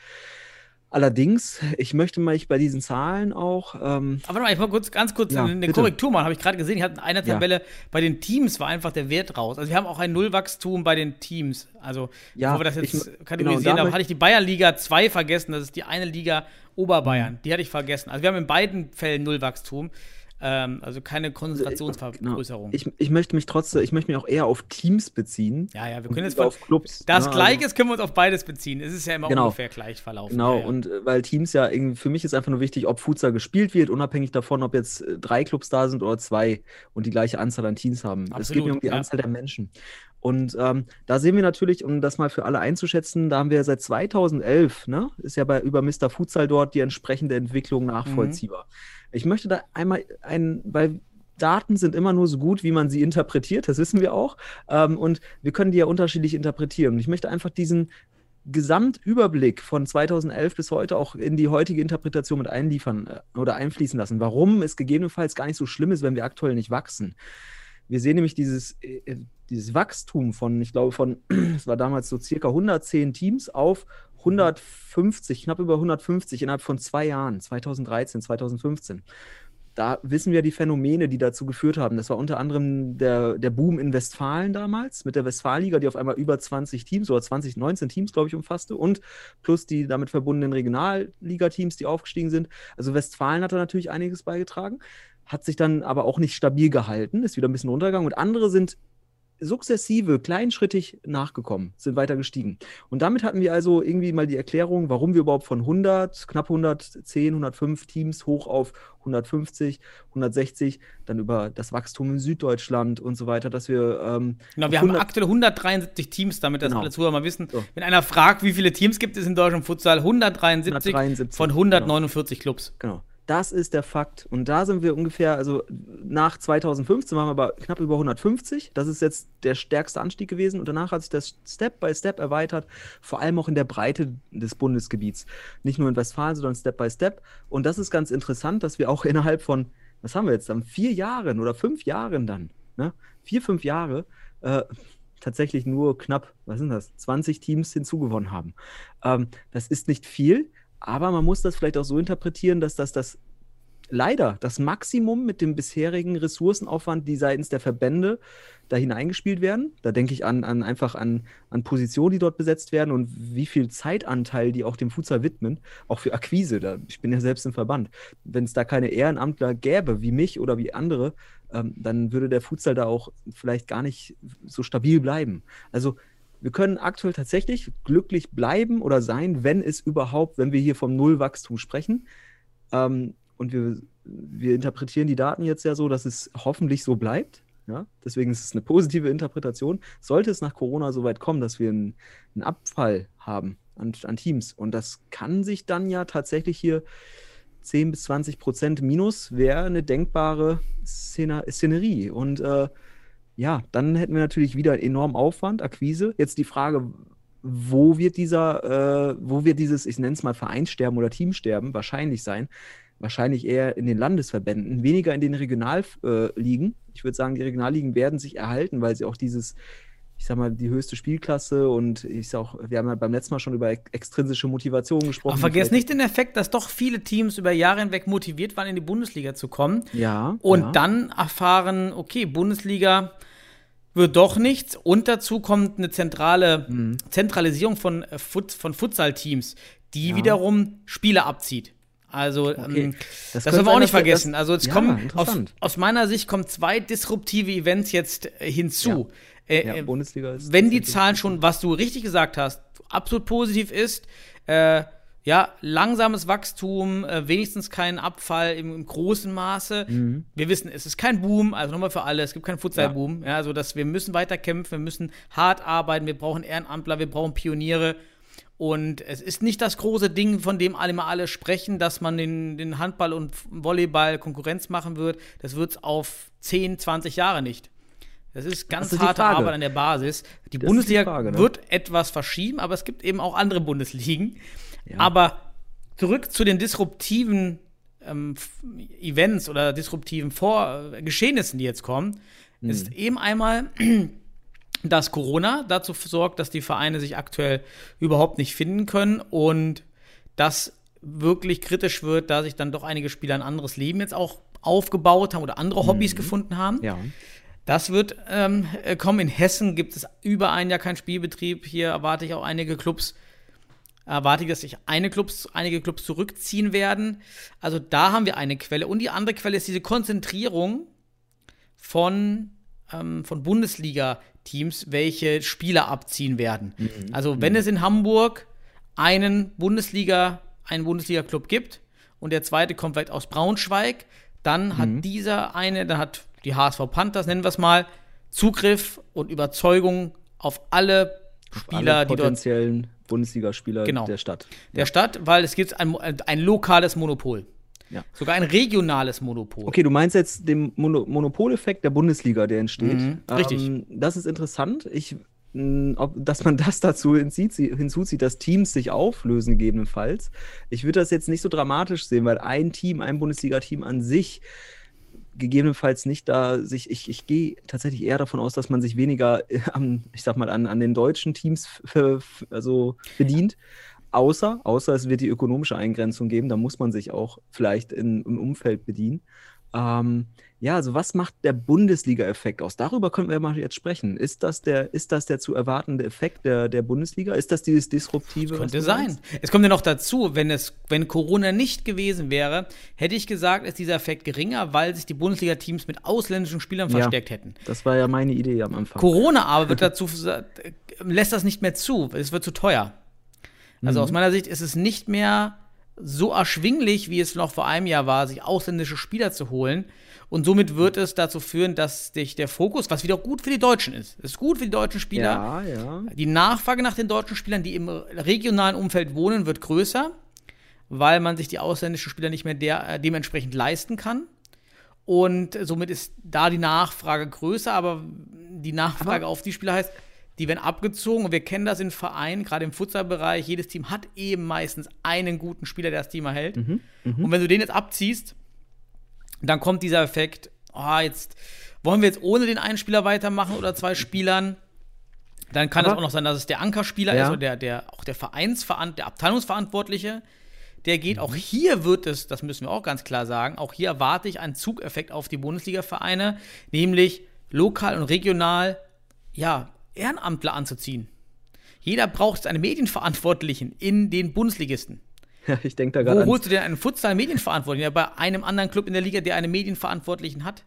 Allerdings, ich möchte mal ich bei diesen Zahlen auch, ähm, Aber warte mal, ich mal kurz, ganz kurz Ja, eine bitte. Korrektur machen. Habe ich gerade gesehen, ich hatte in einer Ja. Tabelle bei den Teams war einfach der Wert raus. Also wir haben auch ein Nullwachstum bei den Teams. Also Ja, bevor wir das ich- jetzt genau, kategorisieren, da da hatte ich die Bayernliga 2 vergessen. Das ist die eine Liga Oberbayern. Die hatte ich vergessen. Also wir haben in beiden Fällen Nullwachstum. Ähm, also keine Konzentrationsvergrößerung. ich, ich möchte mich trotzdem, ich möchte mich auch eher auf Teams beziehen. ja, ja, wir können jetzt von, auf Clubs. das ne? Gleiche ist, können wir uns auf beides beziehen. Es ist ja immer Genau. ungefähr gleich verlaufen. Genau, ja, ja. und äh, weil Teams ja irgendwie, für mich ist einfach nur wichtig, ob Futsal gespielt wird, unabhängig davon, ob jetzt äh, drei Clubs da sind oder zwei und die gleiche Anzahl an Teams haben. es geht Absolut, mir um die ja. Anzahl der Menschen. Und ähm, da sehen wir natürlich, um das mal für alle einzuschätzen, da haben wir seit 2011, ne, ist ja bei über Mr. Futsal dort die entsprechende Entwicklung nachvollziehbar. Ich möchte da einmal ein, weil Daten sind immer nur so gut, wie man sie interpretiert, das wissen wir auch. Ähm, und wir können die ja unterschiedlich interpretieren. Und ich möchte einfach diesen Gesamtüberblick von 2011 bis heute auch in die heutige Interpretation mit einliefern äh, oder einfließen lassen, warum es gegebenenfalls gar nicht so schlimm ist, wenn wir aktuell nicht wachsen. Wir sehen nämlich dieses, äh, dieses Wachstum von, ich glaube, von, (clears throat) es war damals so circa 110 Teams auf 150, knapp über 150 innerhalb von zwei Jahren, 2013, 2015 da wissen wir die Phänomene, die dazu geführt haben. Das war unter anderem der, der Boom in Westfalen damals mit der Westfalenliga, die auf einmal über 20 Teams oder 20, 19 Teams, glaube ich, umfasste und plus die damit verbundenen Regionalliga-Teams, die aufgestiegen sind. Also Westfalen hat da natürlich einiges beigetragen, hat sich dann aber auch nicht stabil gehalten, ist wieder ein bisschen runtergegangen und andere sind sukzessive, kleinschrittig nachgekommen, sind weiter gestiegen. Und damit hatten wir also irgendwie mal die Erklärung, warum wir überhaupt von 100, knapp 110, 105 Teams hoch auf 150, 160, dann über das Wachstum in Süddeutschland und so weiter, dass wir. Ähm, genau, wir haben aktuell 173 Teams, damit das genau. alle Zuhörer mal wissen. So. Wenn einer fragt, wie viele Teams gibt es in Deutschland Futsal, 173, 173 von 149 genau. Clubs. Genau. Das ist der Fakt. Und da sind wir ungefähr, also nach 2015 waren wir aber knapp über 150. Das ist jetzt der stärkste Anstieg gewesen. Und danach hat sich das Step by Step erweitert, vor allem auch in der Breite des Bundesgebiets. Nicht nur in Westfalen, sondern Step by Step. Und das ist ganz interessant, dass wir auch (laughs) innerhalb von, was haben wir jetzt dann, vier Jahren oder fünf Jahren dann, ne? vier, fünf Jahre, äh, tatsächlich nur knapp, was sind das, 20 Teams hinzugewonnen haben. Ähm, das ist nicht viel, aber man muss das vielleicht auch so interpretieren, dass das das leider das Maximum mit dem bisherigen Ressourcenaufwand, die seitens der Verbände da hineingespielt werden. Da denke ich an, an einfach an, an Positionen, die dort besetzt werden und wie viel Zeitanteil die auch dem Futsal widmen, auch für Akquise. Da, ich bin ja selbst im Verband. Wenn es da keine Ehrenamtler gäbe, wie mich oder wie andere, ähm, dann würde der Futsal da auch vielleicht gar nicht so stabil bleiben. Also wir können aktuell tatsächlich glücklich bleiben oder sein, wenn es überhaupt, wenn wir hier vom Nullwachstum sprechen. Ähm, und wir, wir interpretieren die Daten jetzt ja so, dass es hoffentlich so bleibt. Ja? Deswegen ist es eine positive Interpretation. Sollte es nach Corona so weit kommen, dass wir einen, einen Abfall haben an, an, Teams, und das kann sich dann ja tatsächlich hier 10 bis 20 Prozent minus wäre eine denkbare Szene, Szenerie. Und äh, ja, dann hätten wir natürlich wieder einen enormen Aufwand, Akquise. Jetzt die Frage, wo wird dieser, äh, wo wird dieses, ich nenne es mal Vereinssterben oder Teamsterben wahrscheinlich sein? Wahrscheinlich eher in den Landesverbänden, weniger in den Regionalligen. Äh, ich würde sagen, die Regionalligen werden sich erhalten, weil sie auch dieses, ich sag mal, die höchste Spielklasse und ich sag auch, wir haben ja beim letzten Mal schon über extrinsische Motivation gesprochen. Aber vergesst nicht den Effekt, dass doch viele Teams über Jahre hinweg motiviert waren, in die Bundesliga zu kommen. Ja. Und ja. dann erfahren, okay, Bundesliga wird doch nichts. Und dazu kommt eine zentrale mhm. Zentralisierung von, äh, Fut von Futsal-Teams, die ja. wiederum Spiele abzieht. Also okay. ähm, das, das dürfen wir auch nicht vergessen. Das, also es ja, kommen aus, aus, meiner Sicht kommen zwei disruptive Events jetzt äh, hinzu. Ja. Äh, ja, äh, Bundesliga ist wenn die Zahlen schon, was du richtig gesagt hast, absolut positiv ist, äh, ja, langsames Wachstum, äh, wenigstens keinen Abfall im, im großen Maße. Mhm. Wir wissen, es ist kein Boom, also nochmal für alle, es gibt keinen Futsal-Boom. Ja. ja. also dass wir müssen weiter kämpfen, wir müssen hart arbeiten, wir brauchen Ehrenamtler, wir brauchen Pioniere. Und es ist nicht das große Ding, von dem alle mal alle sprechen, dass man den, den Handball und Volleyball Konkurrenz machen wird. Das wird es auf 10, 20 Jahre nicht. Das ist ganz das ist harte Arbeit an der Basis. Die das Bundesliga die Frage, ne? wird etwas verschieben, aber es gibt eben auch andere Bundesligen. Ja. Aber zurück zu den disruptiven ähm, Events oder disruptiven Vor äh, Geschehnissen, die jetzt kommen, mhm. ist eben einmal, (clears throat) dass Corona dazu sorgt, dass die Vereine sich aktuell überhaupt nicht finden können und das wirklich kritisch wird, da sich dann doch einige Spieler ein anderes Leben jetzt auch aufgebaut haben oder andere Hobbys mhm. gefunden haben. Ja. Das wird ähm, äh, kommen. In Hessen gibt es über ein Jahr keinen Spielbetrieb. Hier erwarte ich auch einige Clubs, erwarte ich, dass sich eine Clubs, einige Clubs zurückziehen werden. Also da haben wir eine Quelle. Und die andere Quelle ist diese Konzentrierung von, ähm, von Bundesliga-Teams, welche Spieler abziehen werden. Mhm. Also wenn mhm. es in Hamburg einen Bundesliga, einen Bundesliga-Club gibt und der zweite kommt vielleicht aus Braunschweig, dann mhm. hat dieser eine, dann hat die HSV Panthers, nennen wir es mal, Zugriff und Überzeugung auf alle Spieler, alle die dort potenziellen Bundesligaspieler genau, der Stadt. Der ja. Stadt, weil es gibt ein, ein lokales Monopol. Ja. Sogar ein regionales Monopol. Okay, du meinst jetzt den Mono Monopoleffekt der Bundesliga, der entsteht. Mhm, richtig. Ähm, das ist interessant. Ich, mh, ob, dass man (laughs) das dazu hinzieht, hinzuzieht, dass Teams sich auflösen, gegebenenfalls. Ich würde das jetzt nicht so dramatisch sehen, weil ein Team, ein Bundesliga-Team an sich gegebenenfalls nicht da sich, ich, ich gehe tatsächlich eher davon aus, dass man sich weniger äh, am, ich sag mal, an, an den deutschen Teams also bedient. Außer, außer es wird die ökonomische Eingrenzung geben, da muss man sich auch vielleicht in, im Umfeld bedienen. Ähm, ja, also was macht der Bundesliga-Effekt aus? Darüber können wir mal jetzt sprechen. Ist das der, ist das der zu erwartende Effekt der, der Bundesliga? Ist das dieses Disruptive? was Könnte sein. meinst? Es kommt ja noch dazu, wenn es, wenn Corona nicht gewesen wäre, hätte ich gesagt, ist dieser Effekt geringer, weil sich die Bundesliga-Teams mit ausländischen Spielern Ja. verstärkt hätten. Das war ja meine Idee am Anfang. Corona aber wird (laughs) dazu äh, lässt das nicht mehr zu. Es wird zu teuer. Also aus meiner Sicht ist es nicht mehr so erschwinglich, wie es noch vor einem Jahr war, sich ausländische Spieler zu holen. Und somit wird es dazu führen, dass sich der Fokus, was wieder gut für die Deutschen ist, ist gut für die deutschen Spieler, ja, ja. die Nachfrage nach den deutschen Spielern, die im regionalen Umfeld wohnen, wird größer, weil man sich die ausländischen Spieler nicht mehr der, äh, dementsprechend leisten kann. Und somit ist da die Nachfrage größer, aber die Nachfrage auf die Spieler heißt, die werden abgezogen und wir kennen das in Vereinen, gerade im Futsal-Bereich. Jedes Team hat eben meistens einen guten Spieler, der das Team erhält. Und wenn du den jetzt abziehst, dann kommt dieser Effekt, ah, jetzt wollen wir jetzt ohne den einen Spieler weitermachen oder zwei Spielern. Dann kann es auch noch sein, dass es der Ankerspieler Ja. ist oder der, der, auch der Vereinsveran der Abteilungsverantwortliche. Der geht, auch hier wird es, das müssen wir auch ganz klar sagen, auch hier erwarte ich einen Zugeffekt auf die Bundesliga-Vereine, nämlich lokal und regional, ja, Ehrenamtler anzuziehen. Jeder braucht einen Medienverantwortlichen in den Bundesligisten. Ja, ich denke da gerade Wo an holst du denn einen Futsal-Medienverantwortlichen? Ja, bei einem anderen Club in der Liga, der einen Medienverantwortlichen hat?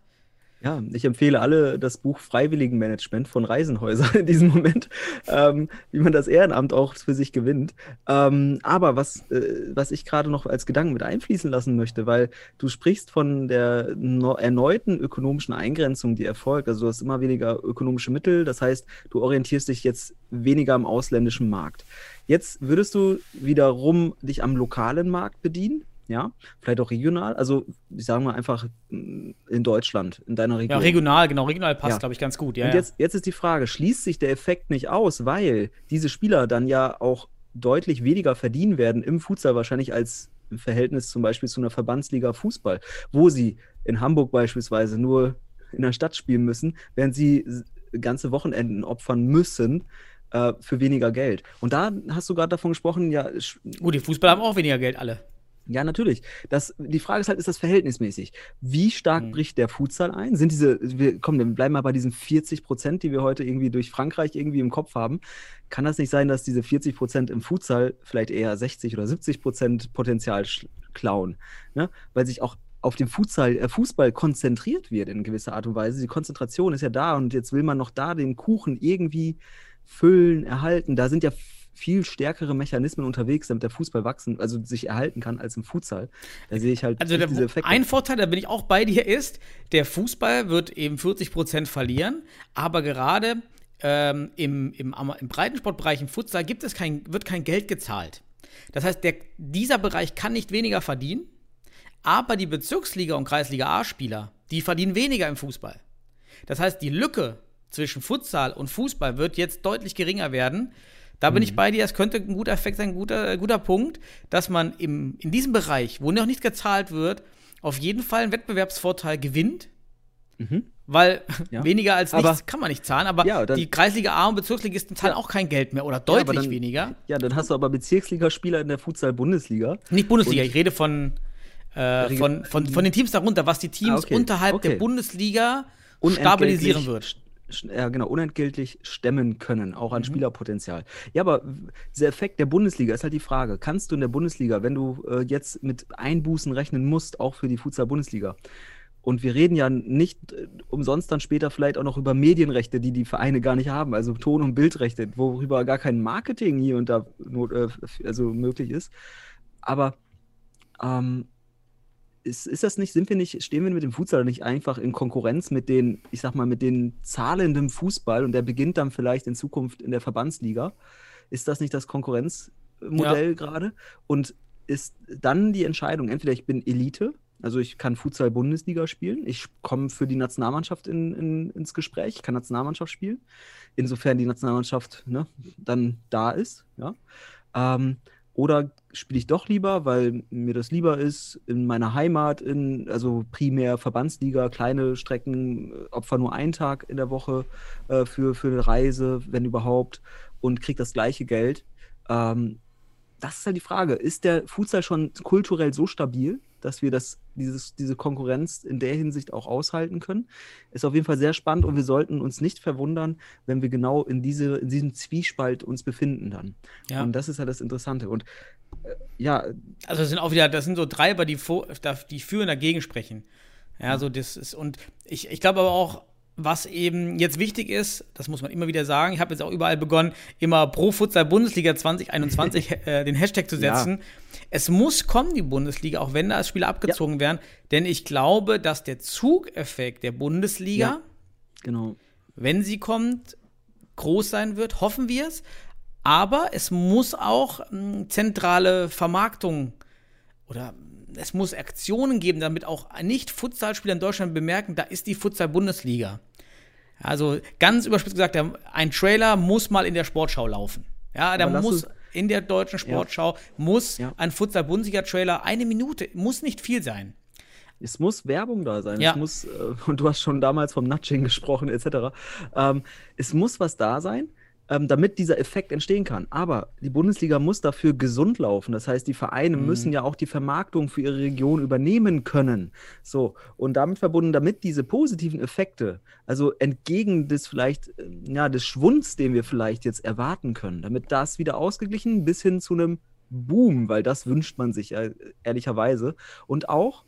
Ja, ich empfehle alle das Buch Freiwilligenmanagement von Reisenhäuser (laughs) in diesem Moment, ähm, wie man das Ehrenamt auch für sich gewinnt. Ähm, aber was, äh, was ich gerade noch als Gedanken mit einfließen lassen möchte, weil du sprichst von der no erneuten ökonomischen Eingrenzung, die erfolgt. Also du hast immer weniger ökonomische Mittel, das heißt, du orientierst dich jetzt weniger am ausländischen Markt. Jetzt würdest du wiederum dich am lokalen Markt bedienen. Ja, vielleicht auch regional. Also, ich sage mal einfach mm, in Deutschland, in deiner Ja, Region. regional, genau, regional passt, Ja. glaube ich, ganz gut. Ja, Und ja. jetzt, jetzt ist die Frage, schließt sich der Effekt nicht aus, weil diese Spieler dann ja auch deutlich weniger verdienen werden im Futsal wahrscheinlich als im Verhältnis zum Beispiel zu einer Verbandsliga Fußball, wo sie in Hamburg beispielsweise nur in der Stadt spielen müssen, während sie ganze Wochenenden opfern müssen äh, für weniger Geld. Und da hast du gerade davon gesprochen, ja, Gut, die Fußballer haben auch weniger Geld alle. ja, natürlich. Das, die Frage ist halt, ist das verhältnismäßig? Wie stark Hm. bricht der Futsal ein? Sind diese, wir, komm, wir bleiben mal bei diesen 40 Prozent, die wir heute irgendwie durch Frankreich irgendwie im Kopf haben. Kann das nicht sein, dass diese 40 Prozent im Futsal vielleicht eher 60 oder 70 Prozent Potenzial klauen? Ne? Weil sich auch auf den Futsal, äh, Fußball konzentriert wird in gewisser Art und Weise. Die Konzentration ist ja da und jetzt will man noch da den Kuchen irgendwie füllen, erhalten. Da sind ja viel stärkere Mechanismen unterwegs, damit der Fußball wachsen, also sich erhalten kann als im Futsal. Da sehe ich halt Also der, ein Vorteil, da bin ich auch bei dir, ist, der Fußball wird eben 40 Prozent verlieren, aber gerade ähm, im, im, im Breitensportbereich, im Futsal, gibt es kein, wird kein Geld gezahlt. Das heißt, der, dieser Bereich kann nicht weniger verdienen, aber die Bezirksliga- und Kreisliga A-Spieler, die verdienen weniger im Fußball. Das heißt, die Lücke zwischen Futsal und Fußball wird jetzt deutlich geringer werden. Da bin ich bei dir, es könnte ein guter Effekt sein, ein guter, guter Punkt, dass man im, in diesem Bereich, wo noch nicht gezahlt wird, auf jeden Fall einen Wettbewerbsvorteil gewinnt. Weil Ja. (laughs) weniger als Aber- nichts kann man nicht zahlen, aber Ja, dann- die Kreisliga A und Bezirksligisten zahlen auch kein Geld mehr oder deutlich dann- weniger. Ja, dann hast du aber Bezirksligaspieler in der Futsal-Bundesliga. Nicht Bundesliga, Und- ich rede von, äh, von, von, von den Teams darunter, was die Teams Ah, okay, unterhalb der okay. Bundesliga unentgeltlich stabilisieren wird. Ja, genau, unentgeltlich stemmen können, auch Mhm. an Spielerpotenzial. Ja, aber dieser Effekt der Bundesliga ist halt die Frage. Kannst du in der Bundesliga, wenn du äh, jetzt mit Einbußen rechnen musst, auch für die Futsal-Bundesliga, und wir reden ja nicht äh, umsonst dann später vielleicht auch noch über Medienrechte, die die Vereine gar nicht haben, also Ton- und Bildrechte, worüber gar kein Marketing hier und da not, äh, also möglich ist. Aber ähm, ist, ist das nicht, sind wir nicht, stehen wir mit dem Futsal nicht einfach in Konkurrenz mit den, ich sag mal, mit den zahlenden Fußball und der beginnt dann vielleicht in Zukunft in der Verbandsliga? Ist das nicht das Konkurrenzmodell gerade? Und ist dann die Entscheidung, entweder ich bin Elite, also ich kann Futsal-Bundesliga spielen, ich komme für die Nationalmannschaft in, in, ins Gespräch, ich kann Nationalmannschaft spielen, insofern die Nationalmannschaft ne, dann da ist. Ja. Ähm, oder spiele ich doch lieber, weil mir das lieber ist, in meiner Heimat, in, also primär Verbandsliga, kleine Strecken, äh, Opfer nur einen Tag in der Woche äh, für, für eine Reise, wenn überhaupt, und kriege das gleiche Geld. Ähm, das ist halt die Frage. Ist der Futsal schon kulturell so stabil, dass wir das, dieses, diese Konkurrenz in der Hinsicht auch aushalten können? Ist auf jeden Fall sehr spannend und wir sollten uns nicht verwundern, wenn wir genau in, diese, in diesem Zwiespalt uns befinden dann. Ja. Und das ist halt das Interessante. Und äh, ja, Also das sind auch wieder, das sind so Treiber, die, vor, die für und dagegen sprechen. Ja, so das ist, und ich, ich glaube aber auch, was eben jetzt wichtig ist, das muss man immer wieder sagen, ich habe jetzt auch überall begonnen, immer pro Futsal Bundesliga 2021 (laughs) äh, den Hashtag zu setzen. Es muss kommen, die Bundesliga, auch wenn da Spiele abgezogen werden, denn ich glaube, dass der Zugeffekt der Bundesliga, Ja. genau. wenn sie kommt, groß sein wird, hoffen wir es. Aber es muss auch mh, zentrale Vermarktung oder es muss Aktionen geben, damit auch Nicht-Futsal-Spieler in Deutschland bemerken, da ist die Futsal-Bundesliga. Also ganz überspitzt gesagt, der- ein Trailer muss mal in der Sportschau laufen. Ja, da muss in der deutschen Sportschau muss Ja. ein Futsal-Bundesliga-Trailer eine Minute, muss nicht viel sein. Es muss Werbung da sein. Ja. Es muss, äh, (laughs) und du hast schon damals vom Nudging gesprochen, etc. Ähm, es muss was da sein, ähm, damit dieser Effekt entstehen kann. Aber die Bundesliga muss dafür gesund laufen. Das heißt, die Vereine Mhm. müssen ja auch die Vermarktung für ihre Region übernehmen können. So, und damit verbunden, damit diese positiven Effekte, also entgegen des vielleicht, äh, ja, des Schwunds, den wir vielleicht jetzt erwarten können, damit das wieder ausgeglichen bis hin zu einem Boom, weil das wünscht man sich ja, ehrlicherweise. Und auch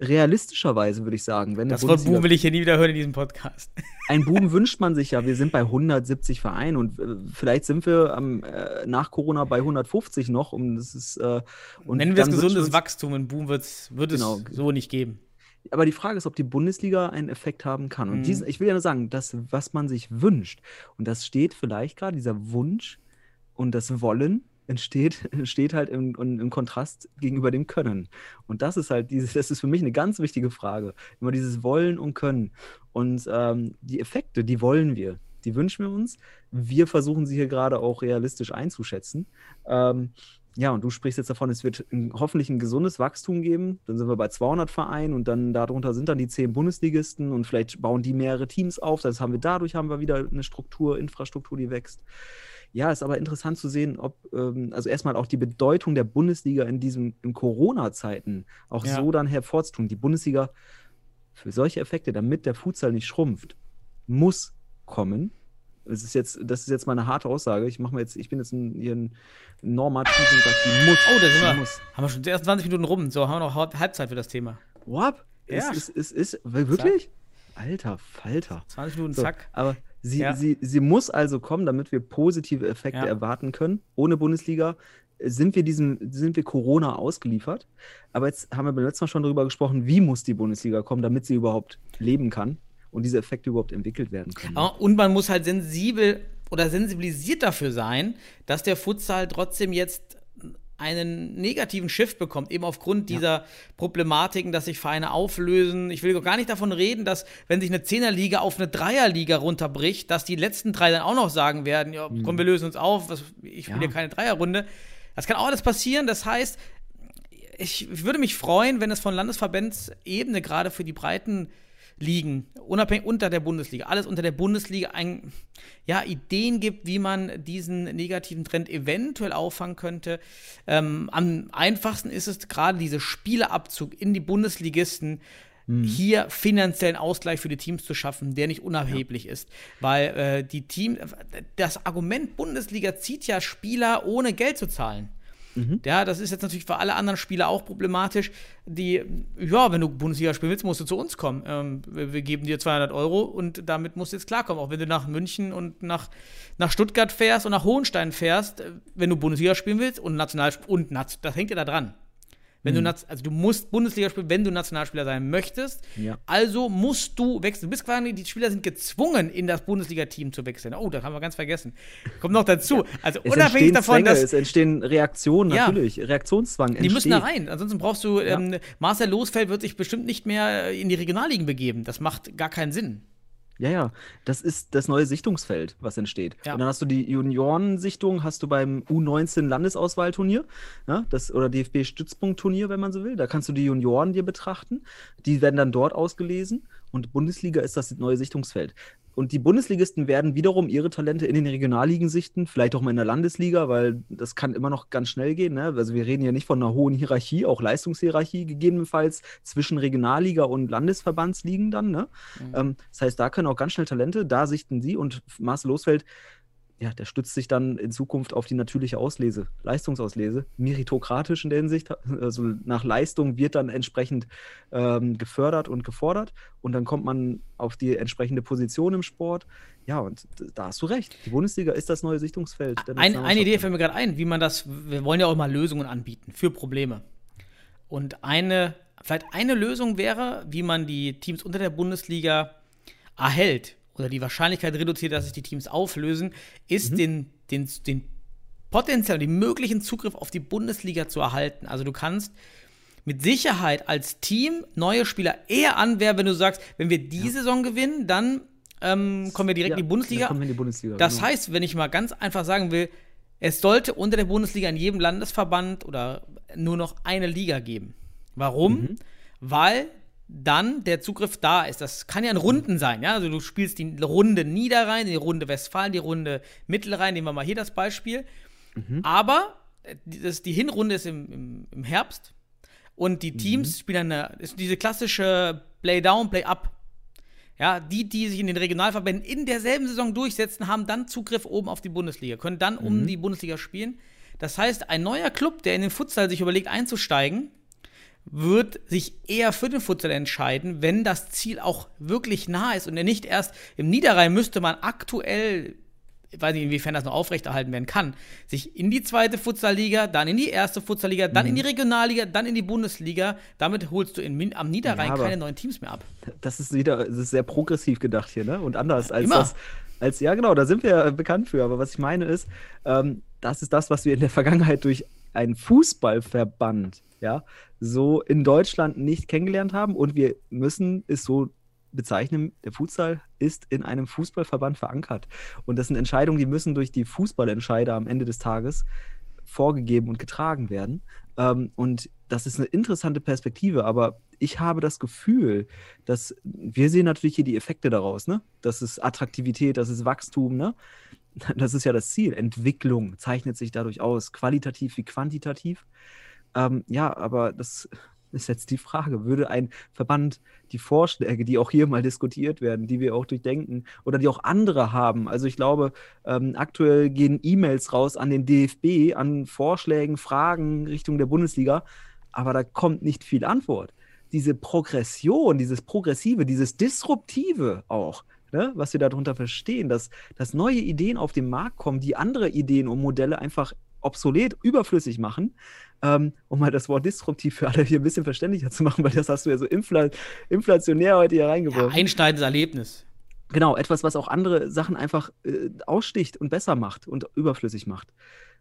realistischerweise, würde ich sagen, wenn Das Wort Boom will ich hier nie wieder hören in diesem Podcast. (laughs) ein Boom wünscht man sich ja. Wir sind bei 170 Vereinen und äh, vielleicht sind wir am, äh, nach Corona bei 150 noch. Und das ist, äh, und Nennen wir es gesundes Wachstum. Ein Boom wird's, wird es Genau. so nicht geben. Aber die Frage ist, ob die Bundesliga einen Effekt haben kann. Und Mhm. diesen, ich will ja nur sagen, das, was man sich wünscht, und das steht vielleicht gerade, dieser Wunsch und das Wollen entsteht, (laughs) steht halt im, im, Kontrast gegenüber dem Können. Und das ist halt, diese, das ist für mich eine ganz wichtige Frage. Immer dieses Wollen und Können. Und ähm, die Effekte, die wollen wir. Die wünschen wir uns. Wir versuchen sie hier gerade auch realistisch einzuschätzen. Ähm, ja, und du sprichst jetzt davon, es wird ein, hoffentlich ein gesundes Wachstum geben. Dann sind wir bei 200 Vereinen und dann darunter sind dann die 10 Bundesligisten und vielleicht bauen die mehrere Teams auf. Das haben wir dadurch haben wir wieder eine Struktur, Infrastruktur, die wächst. Ja, ist aber interessant zu sehen, ob, ähm, also erstmal auch die Bedeutung der Bundesliga in diesen in Corona-Zeiten auch Ja. so dann hervorzutun. Die Bundesliga für solche Effekte, damit der Futsal nicht schrumpft, muss kommen. Das ist jetzt, das ist jetzt mal eine harte Aussage. Ich mache mir jetzt, ich bin jetzt ein, hier ein normativ und sage, die muss. Oh, da sind die wir. muss. Haben wir schon erst 20 Minuten rum. So, haben wir noch Halb- Halbzeit für das Thema. What? Ja. Es ist, es ist, wirklich? Alter Falter. 20 Minuten, So, zack. aber sie, Ja. sie, sie muss also kommen, damit wir positive Effekte Ja. erwarten können. Ohne Bundesliga äh, sind wir diesem, sind wir Corona ausgeliefert. Aber jetzt haben wir beim letzten Mal schon darüber gesprochen, wie muss die Bundesliga kommen, damit sie überhaupt leben kann und diese Effekte überhaupt entwickelt werden können. Ja, Und man muss halt sensibel oder sensibilisiert dafür sein, dass der Futsal trotzdem jetzt einen negativen Shift bekommt, eben aufgrund dieser Problematiken, dass sich Vereine auflösen. Ich will gar nicht davon reden, dass, wenn sich eine Zehnerliga auf eine Dreierliga runterbricht, dass die letzten drei dann auch noch sagen werden, ja, komm, wir lösen uns auf, was, ich will Ja. hier keine Dreierrunde. Das kann auch alles passieren. Das heißt, ich, ich würde mich freuen, wenn es von Landesverbandsebene gerade für die breiten Ligen, unabhängig unter der Bundesliga, alles unter der Bundesliga, ein, ja, Ideen gibt, wie man diesen negativen Trend eventuell auffangen könnte. Ähm, am einfachsten ist es gerade diese Spieleabzug in die Bundesligisten, hier finanziellen Ausgleich für die Teams zu schaffen, der nicht unerheblich ist. Weil äh, die Team, das Argument Bundesliga zieht ja Spieler ohne Geld zu zahlen. Ja, das ist jetzt natürlich für alle anderen Spieler auch problematisch. Die, ja, wenn du Bundesliga spielen willst, musst du zu uns kommen. Ähm, wir, geben dir 200 Euro und damit musst du jetzt klarkommen. Auch wenn du nach München und nach, nach Stuttgart fährst und nach Hohenstein fährst, äh, wenn du Bundesliga spielen willst und national und das hängt ja da dran. Wenn Mhm. du naz- also du musst Bundesliga spielen, wenn du Nationalspieler sein möchtest. Ja. Also musst du wechseln. Du bist quasi, die Spieler sind gezwungen, in das Bundesliga-Team zu wechseln. Oh, das haben wir ganz vergessen. Kommt noch dazu. Also Es unabhängig entstehen davon, Zwänge, dass es entstehen Reaktionen, Ja. natürlich. Reaktionszwang die müssen da entsteht. rein. Ansonsten brauchst du, ähm, Marcel Losfeld wird sich bestimmt nicht mehr in die Regionalligen begeben. Das macht gar keinen Sinn. Ja, ja, das ist das neue Sichtungsfeld, was entsteht. Ja. Und dann hast du die Juniorensichtung, hast du beim U19 Landesauswahlturnier, ja, das, oder DFB-Stützpunktturnier, wenn man so will. Da kannst du die Junioren dir betrachten. Die werden dann dort ausgelesen. Und Bundesliga ist das neue Sichtungsfeld. Und die Bundesligisten werden wiederum ihre Talente in den Regionalligen sichten, vielleicht auch mal in der Landesliga, weil das kann immer noch ganz schnell gehen. Ne? Also wir reden ja nicht von einer hohen Hierarchie, auch Leistungshierarchie gegebenenfalls zwischen Regionalliga und Landesverbandsligen dann. Ne? Ähm, das heißt, da können auch ganz schnell Talente, da sichten sie und Marcel Losfeld, ja, der stützt sich dann in Zukunft auf die natürliche Auslese, Leistungsauslese, meritokratisch in der Hinsicht, also nach Leistung wird dann entsprechend ähm, gefördert und gefordert und dann kommt man auf die entsprechende Position im Sport. Ja, und da hast du recht. Die Bundesliga ist das neue Sichtungsfeld. Ein, eine Idee fällt mir gerade ein, wie man das, wir wollen ja auch mal Lösungen anbieten für Probleme. Und eine, vielleicht eine Lösung wäre, wie man die Teams unter der Bundesliga erhält oder die Wahrscheinlichkeit reduziert, dass sich die Teams auflösen, ist den, den, den potenziell, den möglichen Zugriff auf die Bundesliga zu erhalten. Also du kannst mit Sicherheit als Team neue Spieler eher anwerben, wenn du sagst, wenn wir die Saison gewinnen, dann ähm, kommen wir direkt Ja, in die Bundesliga. dann in die Bundesliga. Das genau. heißt, wenn ich mal ganz einfach sagen will, es sollte unter der Bundesliga in jedem Landesverband oder nur noch eine Liga geben. Warum? Mhm. Weil dann der Zugriff da ist. Das kann ja in Runden sein, ja. Also du spielst die Runde Niederrhein, die Runde Westfalen, die Runde Mittelrhein, nehmen wir mal hier das Beispiel. Mhm. Aber äh, die, das, die Hinrunde ist im, im, im Herbst und die Teams Mhm. spielen eine, ist diese klassische Play-Down, Play-Up. Ja, die, die sich in den Regionalverbänden in derselben Saison durchsetzen, haben dann Zugriff oben auf die Bundesliga, können dann um die Bundesliga spielen. Das heißt, ein neuer Club, der in den Futsal sich überlegt einzusteigen, wird sich eher für den Futsal entscheiden, wenn das Ziel auch wirklich nah ist und er nicht erst im Niederrhein müsste man aktuell, ich weiß nicht, inwiefern das noch aufrechterhalten werden kann, sich in die zweite Futsalliga, dann in die erste Futsalliga, dann in die Regionalliga, dann in die Bundesliga. Damit holst du in, am Niederrhein Ja, keine neuen Teams mehr ab. das ist wieder, das ist sehr progressiv gedacht hier, ne? Und anders als Immer. das. Als, ja, genau, da sind wir ja bekannt für. Aber was ich meine ist, ähm, das ist das, was wir in der Vergangenheit durch einen Fußballverband, ja, so in Deutschland nicht kennengelernt haben. Und wir müssen es so bezeichnen, der Futsal ist in einem Fußballverband verankert. Und das sind Entscheidungen, die müssen durch die Fußballentscheider am Ende des Tages vorgegeben und getragen werden. Ähm, und das ist eine interessante Perspektive, aber ich habe das Gefühl, dass wir sehen natürlich hier die Effekte daraus, ne? Das ist Attraktivität, das ist Wachstum, ne? (laughs) Das ist ja das Ziel. Entwicklung zeichnet sich dadurch aus, qualitativ wie quantitativ. Ähm, ja, aber das (laughs) ist jetzt die Frage, würde ein Verband die Vorschläge, die auch hier mal diskutiert werden, die wir auch durchdenken oder die auch andere haben. Also ich glaube, ähm, aktuell gehen E-Mails raus an den DFB, an Vorschlägen, Fragen Richtung der Bundesliga, aber da kommt nicht viel Antwort. Diese Progression, dieses Progressive, dieses Disruptive auch, ne, was wir darunter verstehen, dass, dass neue Ideen auf den Markt kommen, die andere Ideen und Modelle einfach obsolet, überflüssig machen, ähm, um mal das Wort disruptiv für alle hier ein bisschen verständlicher zu machen, weil das hast du ja so infla inflationär heute hier Ja, reingeworfen. einschneidendes Erlebnis. Genau, etwas, was auch andere Sachen einfach äh, aussticht und besser macht und überflüssig macht.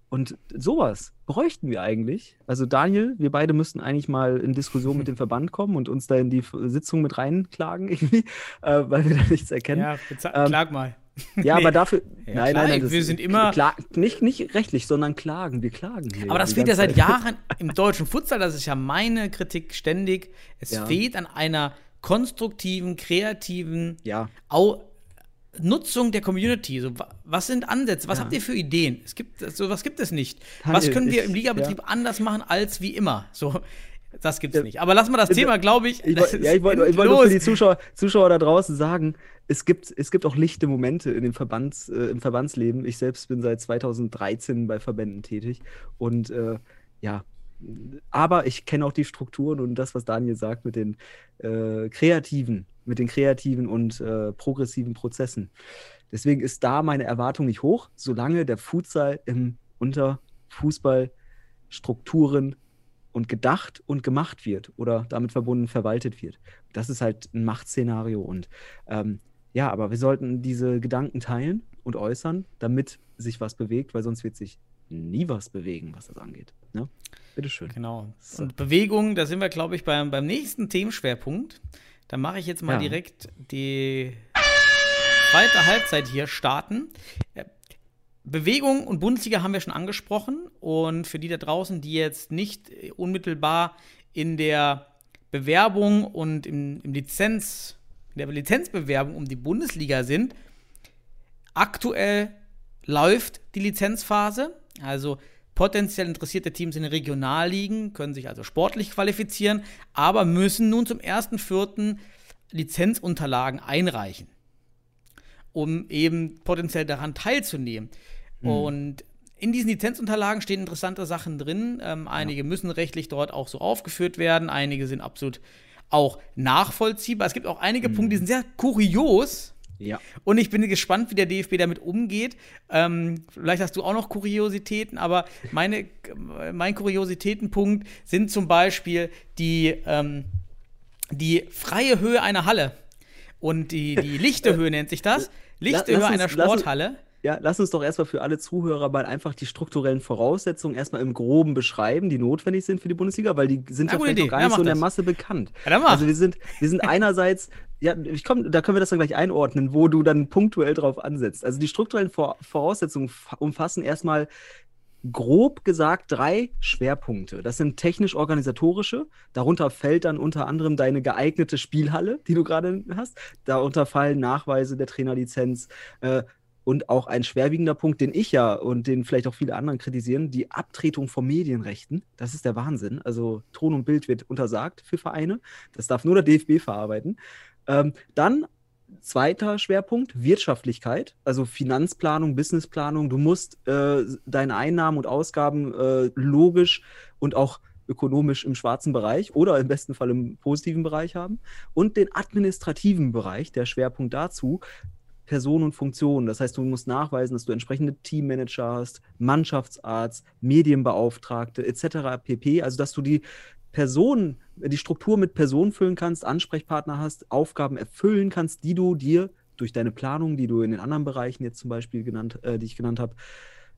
Und sowas bräuchten wir eigentlich. Also Daniel, wir beide müssten eigentlich mal in Diskussion mit dem (laughs) Verband kommen und uns da in die Sitzung mit reinklagen, irgendwie, (laughs) äh, weil wir da nichts erkennen. Ja, Ähm, klag mal. Ja, aber (laughs) dafür. Ja, nein, klar, nein, nein. wir sind immer- Klar, nicht, nicht rechtlich, sondern klagen. Wir klagen hier. Aber das fehlt ja seit. Jahren im deutschen Futsal, das ist ja meine Kritik ständig. Es Ja. fehlt an einer konstruktiven, kreativen Ja, Au Nutzung der Community. So, wa- was sind Ansätze? Was Ja. habt ihr für Ideen? Es gibt, so was gibt es nicht. Daniel, was können wir im Ligabetrieb ja. anders machen als wie immer? So, das gibt's Ja. nicht. Aber lass mal das Ich- Thema, glaube ich. ich, ja, ich wollte ich wollte nur für die. Zuschauer, Zuschauer da draußen sagen, es gibt, es gibt auch lichte Momente in dem Verbands, äh, im Verbandsleben. Ich selbst bin seit 2013 bei Verbänden tätig und äh, ja, aber ich kenne auch die Strukturen und das, was Daniel sagt mit den äh, kreativen, mit den kreativen und äh, progressiven Prozessen. Deswegen ist da meine Erwartung nicht hoch, solange der Futsal im unter Fußballstrukturen und gedacht und gemacht wird oder damit verbunden verwaltet wird. Das ist halt ein Machtszenario und ähm, ja, aber wir sollten diese Gedanken teilen und äußern, damit sich was bewegt, weil sonst wird sich nie was bewegen, was das angeht. Ne? Bitteschön. Genau. So. Und Bewegung, da sind wir, glaube ich, beim, beim nächsten Themenschwerpunkt. Da mache ich jetzt mal ja. direkt die zweite Halbzeit hier starten. Äh, Bewegung und Bundesliga haben wir schon angesprochen. Und für die da draußen, die jetzt nicht unmittelbar in der Bewerbung und im, im Lizenz, in der Lizenzbewerbung um die Bundesliga sind, aktuell läuft die Lizenzphase. Also potenziell interessierte Teams in den Regionalligen können sich also sportlich qualifizieren, aber müssen nun zum 1.4. Lizenzunterlagen einreichen, um eben potenziell daran teilzunehmen. Mhm. Und in diesen Lizenzunterlagen stehen interessante Sachen drin. Ähm, einige ja. müssen rechtlich dort auch so aufgeführt werden, einige sind absolut auch nachvollziehbar. Es gibt auch einige mhm. Punkte, die sind sehr kurios. Ja. Und ich bin gespannt, wie der DFB damit umgeht. Ähm, vielleicht hast du auch noch Kuriositäten, aber meine, mein Kuriositätenpunkt sind zum Beispiel die, ähm, die freie Höhe einer Halle. Und die, die (laughs) lichte Höhe nennt sich das. Lichte Höhe einer Sporthalle. Ja, lass uns doch erstmal für alle Zuhörer mal einfach die strukturellen Voraussetzungen erstmal im Groben beschreiben, die notwendig sind für die Bundesliga, weil die sind ja, ja vielleicht noch gar nicht ja, so in der Masse bekannt. Ja, also wir sind, wir sind (laughs) einerseits, ja, ich komm, da können wir das dann gleich einordnen, wo du dann punktuell drauf ansetzt. Also die strukturellen Voraussetzungen umfassen erstmal grob gesagt drei Schwerpunkte. Das sind technisch-organisatorische. Darunter fällt dann unter anderem deine geeignete Spielhalle, die du gerade hast. Darunter fallen Nachweise der Trainerlizenz, äh, und auch ein schwerwiegender Punkt, den ich ja und den vielleicht auch viele anderen kritisieren, die Abtretung von Medienrechten. Das ist der Wahnsinn. Also Ton und Bild wird untersagt für Vereine. Das darf nur der DFB verarbeiten. Ähm, dann zweiter Schwerpunkt, Wirtschaftlichkeit, also Finanzplanung, Businessplanung. Du musst äh, deine Einnahmen und Ausgaben äh, logisch und auch ökonomisch im schwarzen Bereich oder im besten Fall im positiven Bereich haben. Und den administrativen Bereich, der Schwerpunkt dazu, Person und Funktion. Das heißt, du musst nachweisen, dass du entsprechende Teammanager hast, Mannschaftsarzt, Medienbeauftragte etc. pp. Also, dass du die Person, die Struktur mit Personen füllen kannst, Ansprechpartner hast, Aufgaben erfüllen kannst, die du dir durch deine Planung, die du in den anderen Bereichen jetzt zum Beispiel genannt, äh, die ich genannt habe,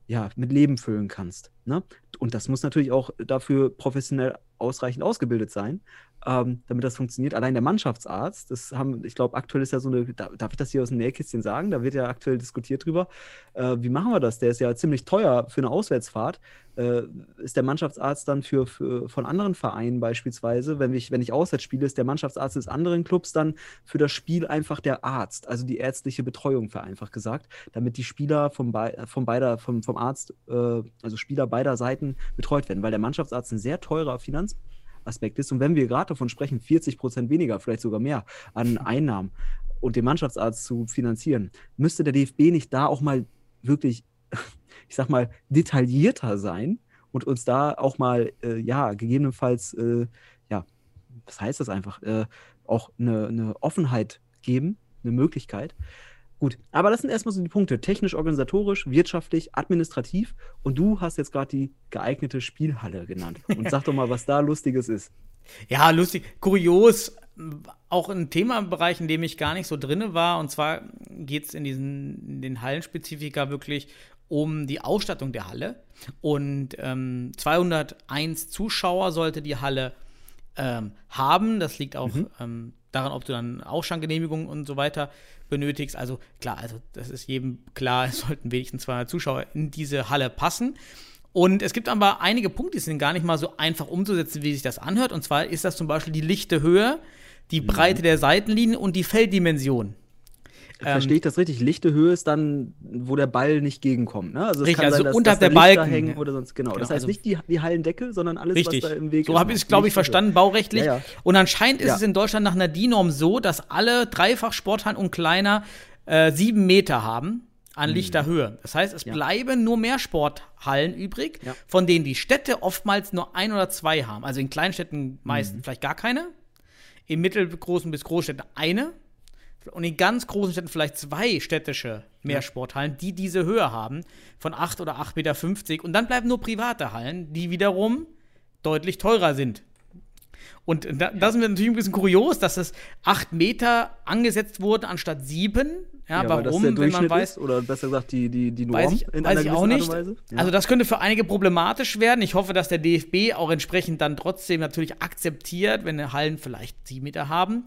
ja, mit Leben füllen kannst. Ne? Und das muss natürlich auch dafür professionell ausreichend ausgebildet sein ähm, damit das funktioniert. Allein der Mannschaftsarzt, das haben, ich glaube, aktuell ist ja so eine, darf ich das hier aus dem Nähkästchen sagen? Da wird ja aktuell diskutiert drüber. Äh, wie machen wir das? Der ist ja ziemlich teuer für eine Auswärtsfahrt. Äh, ist der Mannschaftsarzt dann für, für, von anderen Vereinen beispielsweise, wenn ich, wenn ich auswärts spiele, ist der Mannschaftsarzt des anderen Clubs dann für das Spiel einfach der Arzt, also die ärztliche Betreuung, vereinfacht gesagt, damit die Spieler vom, Be vom, beider, vom, vom Arzt, äh, also Spieler beider Seiten betreut werden, weil der Mannschaftsarzt ein sehr teurer Finanz Aspekt ist. Und wenn wir gerade davon sprechen, 40 Prozent weniger, vielleicht sogar mehr an Einnahmen und den Mannschaftsarzt zu finanzieren, müsste der DFB nicht da auch mal wirklich, (laughs) ich sag mal, detaillierter sein und uns da auch mal, äh, ja, gegebenenfalls, äh, ja, was heißt das einfach, äh, auch eine, eine Offenheit geben, eine Möglichkeit. Gut, aber das sind erstmal so die Punkte. Technisch, organisatorisch, wirtschaftlich, administrativ. Und du hast jetzt gerade die geeignete Spielhalle genannt. Und sag doch mal, was da Lustiges ist. (laughs) Ja, lustig. Kurios. Auch ein Themenbereich, in dem ich gar nicht so drinne war. Und zwar geht es in, diesen, in den Hallenspezifika wirklich um die Ausstattung der Halle. Und ähm, 201 Zuschauer sollte die Halle ähm, haben. Das liegt auch mhm. ähm, daran, ob du dann Ausschangenehmigung und so weiter benötigst. Also klar, also das ist jedem klar, (laughs) es sollten wenigstens 200 Zuschauer in diese Halle passen. Und es gibt aber einige Punkte, die sind gar nicht mal so einfach umzusetzen, wie sich das anhört. Und zwar ist das zum Beispiel die lichte Höhe, die. Breite mhm. der Seitenlinien und die Felddimension. Verstehe ich das richtig? Lichte Höhe ist dann, wo der Ball nicht gegenkommt. Ne? Also es richtig, kann also sein, dass, unter dass der, der Balken hängen oder sonst genau. genau das heißt also nicht die, die Hallendecke, sondern alles, richtig. was da im Weg so ist. So habe ich es, glaube ich, verstanden, baurechtlich. Ja, ja. Und anscheinend ist ja. es in Deutschland nach einer DIN-Norm so, dass alle Dreifach-Sporthallen und kleiner äh, sieben Meter haben an mhm. lichter Höhe. Das heißt, es bleiben nur mehr Sporthallen übrig, von denen die Städte oftmals nur ein oder zwei haben. Also in Kleinstädten meistens mhm. vielleicht gar keine. In mittelgroßen bis Großstädten eine und in ganz großen Städten vielleicht zwei städtische Mehrsporthallen, die diese Höhe haben, von 8 oder 8,50 Meter. Und dann bleiben nur private Hallen, die wiederum deutlich teurer sind. Und da, das ist natürlich ein bisschen kurios, dass es acht Meter angesetzt wurden anstatt sieben. Ja, Ja, das warum, wenn man weiß, ist, oder besser gesagt die, die, die Norm Weiß ich, in weiß einer ich auch nicht. Ja. Also das könnte für einige problematisch werden. Ich hoffe, dass der DFB auch entsprechend dann trotzdem natürlich akzeptiert, wenn die Hallen vielleicht sieben Meter haben.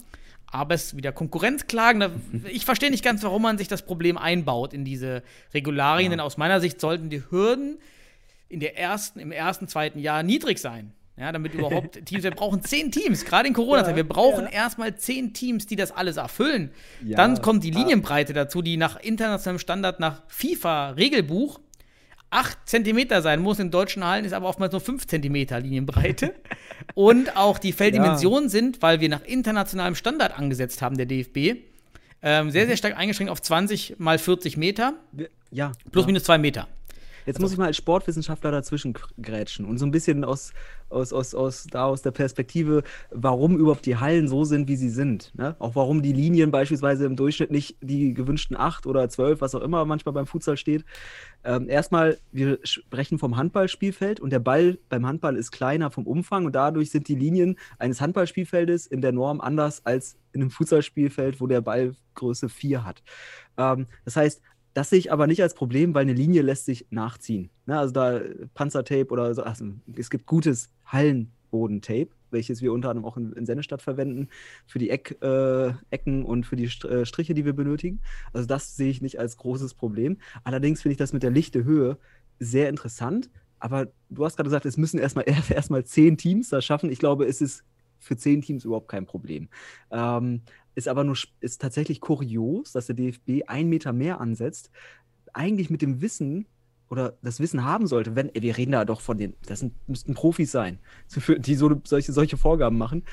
Aber es wieder Konkurrenzklagen. (laughs) Ich verstehe nicht ganz, warum man sich das Problem einbaut in diese Regularien, denn aus meiner Sicht sollten die Hürden in der ersten, im ersten, zweiten Jahr niedrig sein. Ja, damit (laughs) überhaupt Teams, wir brauchen zehn Teams, gerade in Corona-Zeit. Wir brauchen erstmal zehn Teams, die das alles erfüllen. Ja, Dann kommt die. Linienbreite dazu, die nach internationalem Standard, nach FIFA-Regelbuch 8 Zentimeter sein muss. In deutschen Hallen ist aber oftmals nur 5 Zentimeter Linienbreite. (laughs) Und auch die Felddimensionen sind, weil wir nach internationalem Standard angesetzt haben, der DFB, ähm, sehr, sehr stark eingeschränkt auf 20 mal 40 Meter, ja. plus ja. minus 2 Meter. Jetzt muss ich mal als Sportwissenschaftler dazwischen gr- grätschen und so ein bisschen aus, aus, aus, aus, da aus der Perspektive, warum überhaupt die Hallen so sind, wie sie sind. Ne? Auch warum die Linien beispielsweise im Durchschnitt nicht die gewünschten acht oder zwölf, was auch immer manchmal beim Futsal steht. Ähm, erstmal, wir sprechen vom Handballspielfeld und der Ball beim Handball ist kleiner vom Umfang und dadurch sind die Linien eines Handballspielfeldes in der Norm anders als in einem Futsalspielfeld, wo der Ball Größe 4 hat. Ähm, das heißt, das sehe ich aber nicht als Problem, weil eine Linie lässt sich nachziehen. Ne, also da Panzertape oder so, also es gibt gutes Hallenbodentape, welches wir unter anderem auch in, in Sennestadt verwenden, für die Eck, äh, Ecken und für die äh, Striche, die wir benötigen. Also das sehe ich nicht als großes Problem. Allerdings finde ich das mit der lichte Höhe sehr interessant. Aber du hast gerade gesagt, es müssen erstmal (laughs) erstmal zehn Teams das schaffen. Ich glaube, es ist für zehn Teams überhaupt kein Problem. Ähm, ist aber nur ist tatsächlich kurios, dass der DFB einen Meter mehr ansetzt. Eigentlich mit dem Wissen oder das Wissen haben sollte, wenn, wir reden da doch von den, das sind, müssten Profis sein, (laughs) die so, solche, solche Vorgaben machen.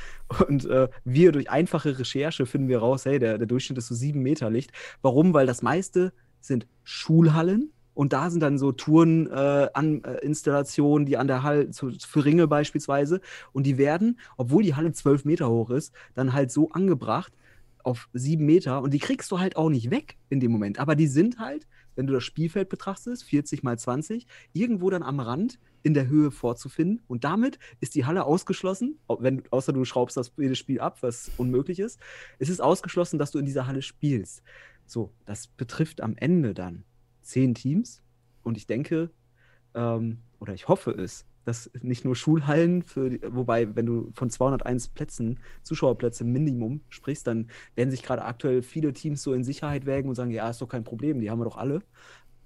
Und äh, wir durch einfache Recherche finden wir raus, hey, der, der Durchschnitt ist so sieben Meter Licht. Warum? Weil das meiste sind Schulhallen. Und da sind dann so Toureninstallationen, äh, äh, die an der Halle, zu, für Ringe beispielsweise. Und die werden, obwohl die Halle zwölf Meter hoch ist, dann halt so angebracht auf sieben Meter. Und die kriegst du halt auch nicht weg in dem Moment. Aber die sind halt, wenn du das Spielfeld betrachtest, 40 mal 20, irgendwo dann am Rand in der Höhe vorzufinden. Und damit ist die Halle ausgeschlossen, au- wenn, außer du schraubst das jedes Spiel ab, was unmöglich ist. Es ist ausgeschlossen, dass du in dieser Halle spielst. So, das betrifft am Ende dann zehn Teams. Und ich denke, ähm, oder ich hoffe es, dass nicht nur Schulhallen, für, wobei, wenn du von 201 Plätzen, Zuschauerplätze Minimum sprichst, dann werden sich gerade aktuell viele Teams so in Sicherheit wägen und sagen, ja, ist doch kein Problem, die haben wir doch alle.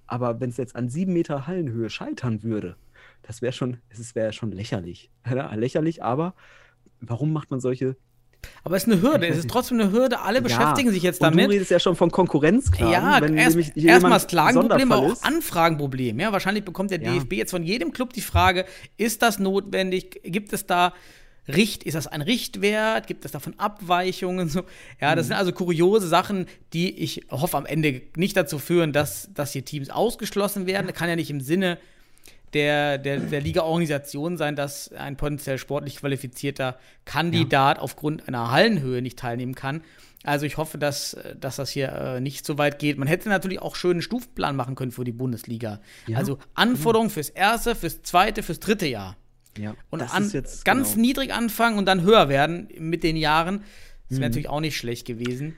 Aber wenn es jetzt an sieben Meter Hallenhöhe scheitern würde, das wäre schon, es wäre schon lächerlich. (laughs) Lächerlich, aber warum macht man solche Aber es ist eine Hürde. Es ist trotzdem eine Hürde. Alle beschäftigen sich jetzt und damit. Du redest ja schon von Konkurrenzklagen. Ja, erst, erstmal jemand das Klagenproblem, aber auch. Anfragenproblem. Ja, wahrscheinlich bekommt der Ja. DFB jetzt von jedem Club die Frage, ist das notwendig? Gibt es da Richt, ist das ein Richtwert? Gibt es davon Abweichungen? (laughs) So, ja, Mhm. das sind also kuriose Sachen, die ich hoffe am Ende nicht dazu führen, dass, dass hier Teams ausgeschlossen werden. Das kann ja nicht im Sinne der, der, der Liga-Organisation sein, dass ein potenziell sportlich qualifizierter Kandidat aufgrund einer Hallenhöhe nicht teilnehmen kann. Also ich hoffe, dass, dass das hier äh, nicht so weit geht. Man hätte natürlich auch schönen Stufenplan machen können für die Bundesliga. Ja, also Anforderungen fürs erste, fürs zweite, fürs dritte Jahr. Ja, Und an, ganz genau. niedrig anfangen und dann höher werden mit den Jahren. Das wäre natürlich auch nicht schlecht gewesen.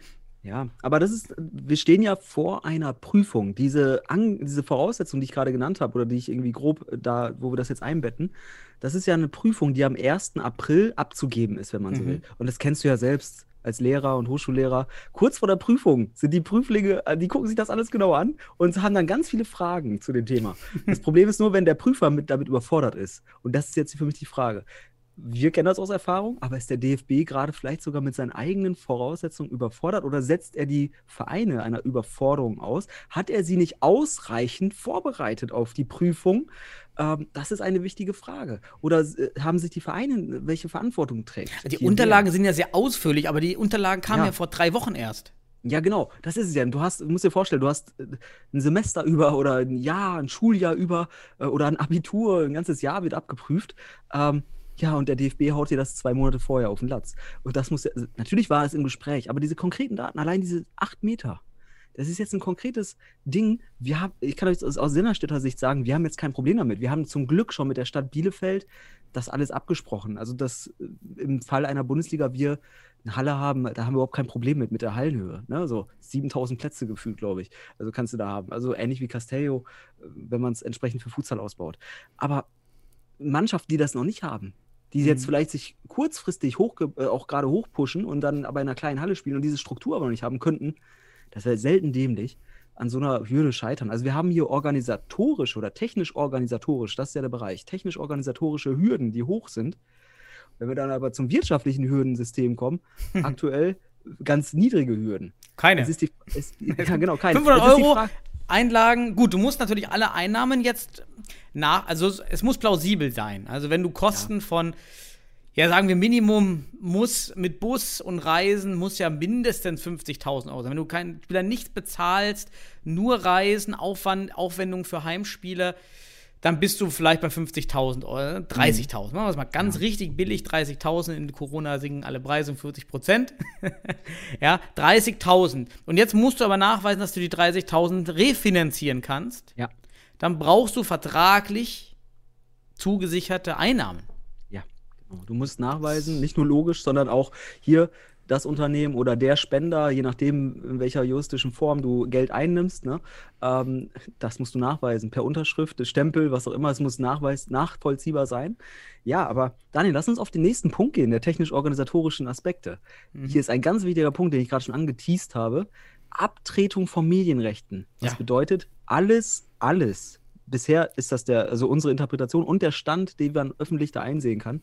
Ja, aber das ist, wir stehen ja vor einer Prüfung. Diese, An diese Voraussetzung, die ich gerade genannt habe, oder die ich irgendwie grob äh, da, wo wir das jetzt einbetten, das ist ja eine Prüfung, die am 1. April abzugeben ist, wenn man so will. Und das kennst du ja selbst als Lehrer und Hochschullehrer. Kurz vor der Prüfung sind die Prüflinge, äh, die gucken sich das alles genau an und haben dann ganz viele Fragen zu dem Thema. Das Problem ist nur, wenn der Prüfer mit, damit überfordert ist. Und das ist jetzt für mich die Frage. Wir kennen das aus Erfahrung, aber ist der DFB gerade vielleicht sogar mit seinen eigenen Voraussetzungen überfordert oder setzt er die Vereine einer Überforderung aus? Hat er sie nicht ausreichend vorbereitet auf die Prüfung? Ähm, das ist eine wichtige Frage. Oder äh, haben sich die Vereine, welche Verantwortung trägt? Die Unterlagen sind ja sehr ausführlich, aber die Unterlagen kamen ja, Ja. vor drei Wochen erst. Ja, genau, das ist es ja. Du hast, du musst dir vorstellen, du hast äh, ein Semester über oder ein Jahr, ein Schuljahr über äh, oder ein Abitur, ein ganzes Jahr wird abgeprüft. Ähm, ja, und der DFB haut dir das zwei Monate vorher auf den Latz. Und das muss also natürlich war es im Gespräch, aber diese konkreten Daten, allein diese acht Meter, Das ist jetzt ein konkretes Ding. Wir haben, ich kann euch aus, aus Sinnerstädter Sicht sagen, wir haben jetzt kein Problem damit. Wir haben zum Glück schon mit der Stadt Bielefeld das alles abgesprochen. Also, dass äh, im Fall einer Bundesliga wir eine Halle haben, da haben wir überhaupt kein Problem mit, mit der Hallenhöhe. Ne? So 7000 Plätze gefühlt, glaube ich. Also kannst du da haben. Also ähnlich wie Castello, äh, wenn man es entsprechend für Futsal ausbaut. Aber Mannschaften, die das noch nicht haben, die jetzt Mhm. vielleicht sich kurzfristig hoch, äh, auch gerade hochpushen und dann aber in einer kleinen Halle spielen und diese Struktur aber noch nicht haben könnten, das wäre selten dämlich, an so einer Hürde scheitern. Also wir haben hier organisatorisch oder technisch organisatorisch, das ist ja der Bereich, technisch organisatorische Hürden, die hoch sind. Wenn wir dann aber zum wirtschaftlichen Hürdensystem kommen, (laughs) aktuell ganz niedrige Hürden. Keine. Es ist die, es, (laughs) ja, genau, keine. 500 Es ist die Euro Frage- Einlagen. Gut, du musst natürlich alle Einnahmen jetzt nach, also es, es muss plausibel sein. Also wenn du Kosten von, ja sagen wir Minimum muss mit Bus und Reisen muss ja mindestens 50.000 Euro sein. Wenn du keinen Spieler nicht bezahlst, nur Reisen, Aufwand, Aufwendung für Heimspiele, dann bist du vielleicht bei 50.000 Euro, 30.000. Machen wir es mal ganz richtig billig, 30.000. In Corona sinken alle Preise um 40 Prozent. (laughs) ja, 30.000. Und jetzt musst du aber nachweisen, dass du die 30.000 refinanzieren kannst. Ja. Dann brauchst du vertraglich zugesicherte Einnahmen. Ja, genau. Du musst nachweisen, nicht nur logisch, sondern auch hier das Unternehmen oder der Spender, je nachdem, in welcher juristischen Form du Geld einnimmst, ne, ähm, das musst du nachweisen. Per Unterschrift, Stempel, was auch immer, es muss nachweis nachvollziehbar sein. Ja, aber Daniel, lass uns auf den nächsten Punkt gehen, der technisch-organisatorischen Aspekte. Hier ist ein ganz wichtiger Punkt, den ich gerade schon angeteased habe. Abtretung von Medienrechten. Das Ja. bedeutet, alles, alles, bisher ist das der, also unsere Interpretation und der Stand, den man öffentlich da einsehen kann,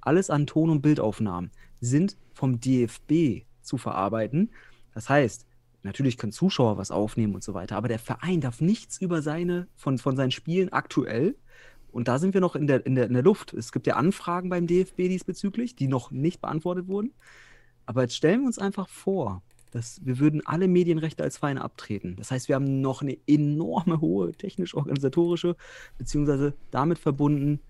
alles an Ton- und Bildaufnahmen sind vom DFB zu verarbeiten. Das heißt, natürlich können Zuschauer was aufnehmen und so weiter, aber der Verein darf nichts über seine, von, von seinen Spielen aktuell. Und da sind wir noch in der, in, der, in der Luft. Es gibt ja Anfragen beim DFB diesbezüglich, die noch nicht beantwortet wurden. Aber jetzt stellen wir uns einfach vor, dass wir würden alle Medienrechte als Verein abtreten. Das heißt, wir haben noch eine enorme hohe technisch-organisatorische, beziehungsweise damit verbunden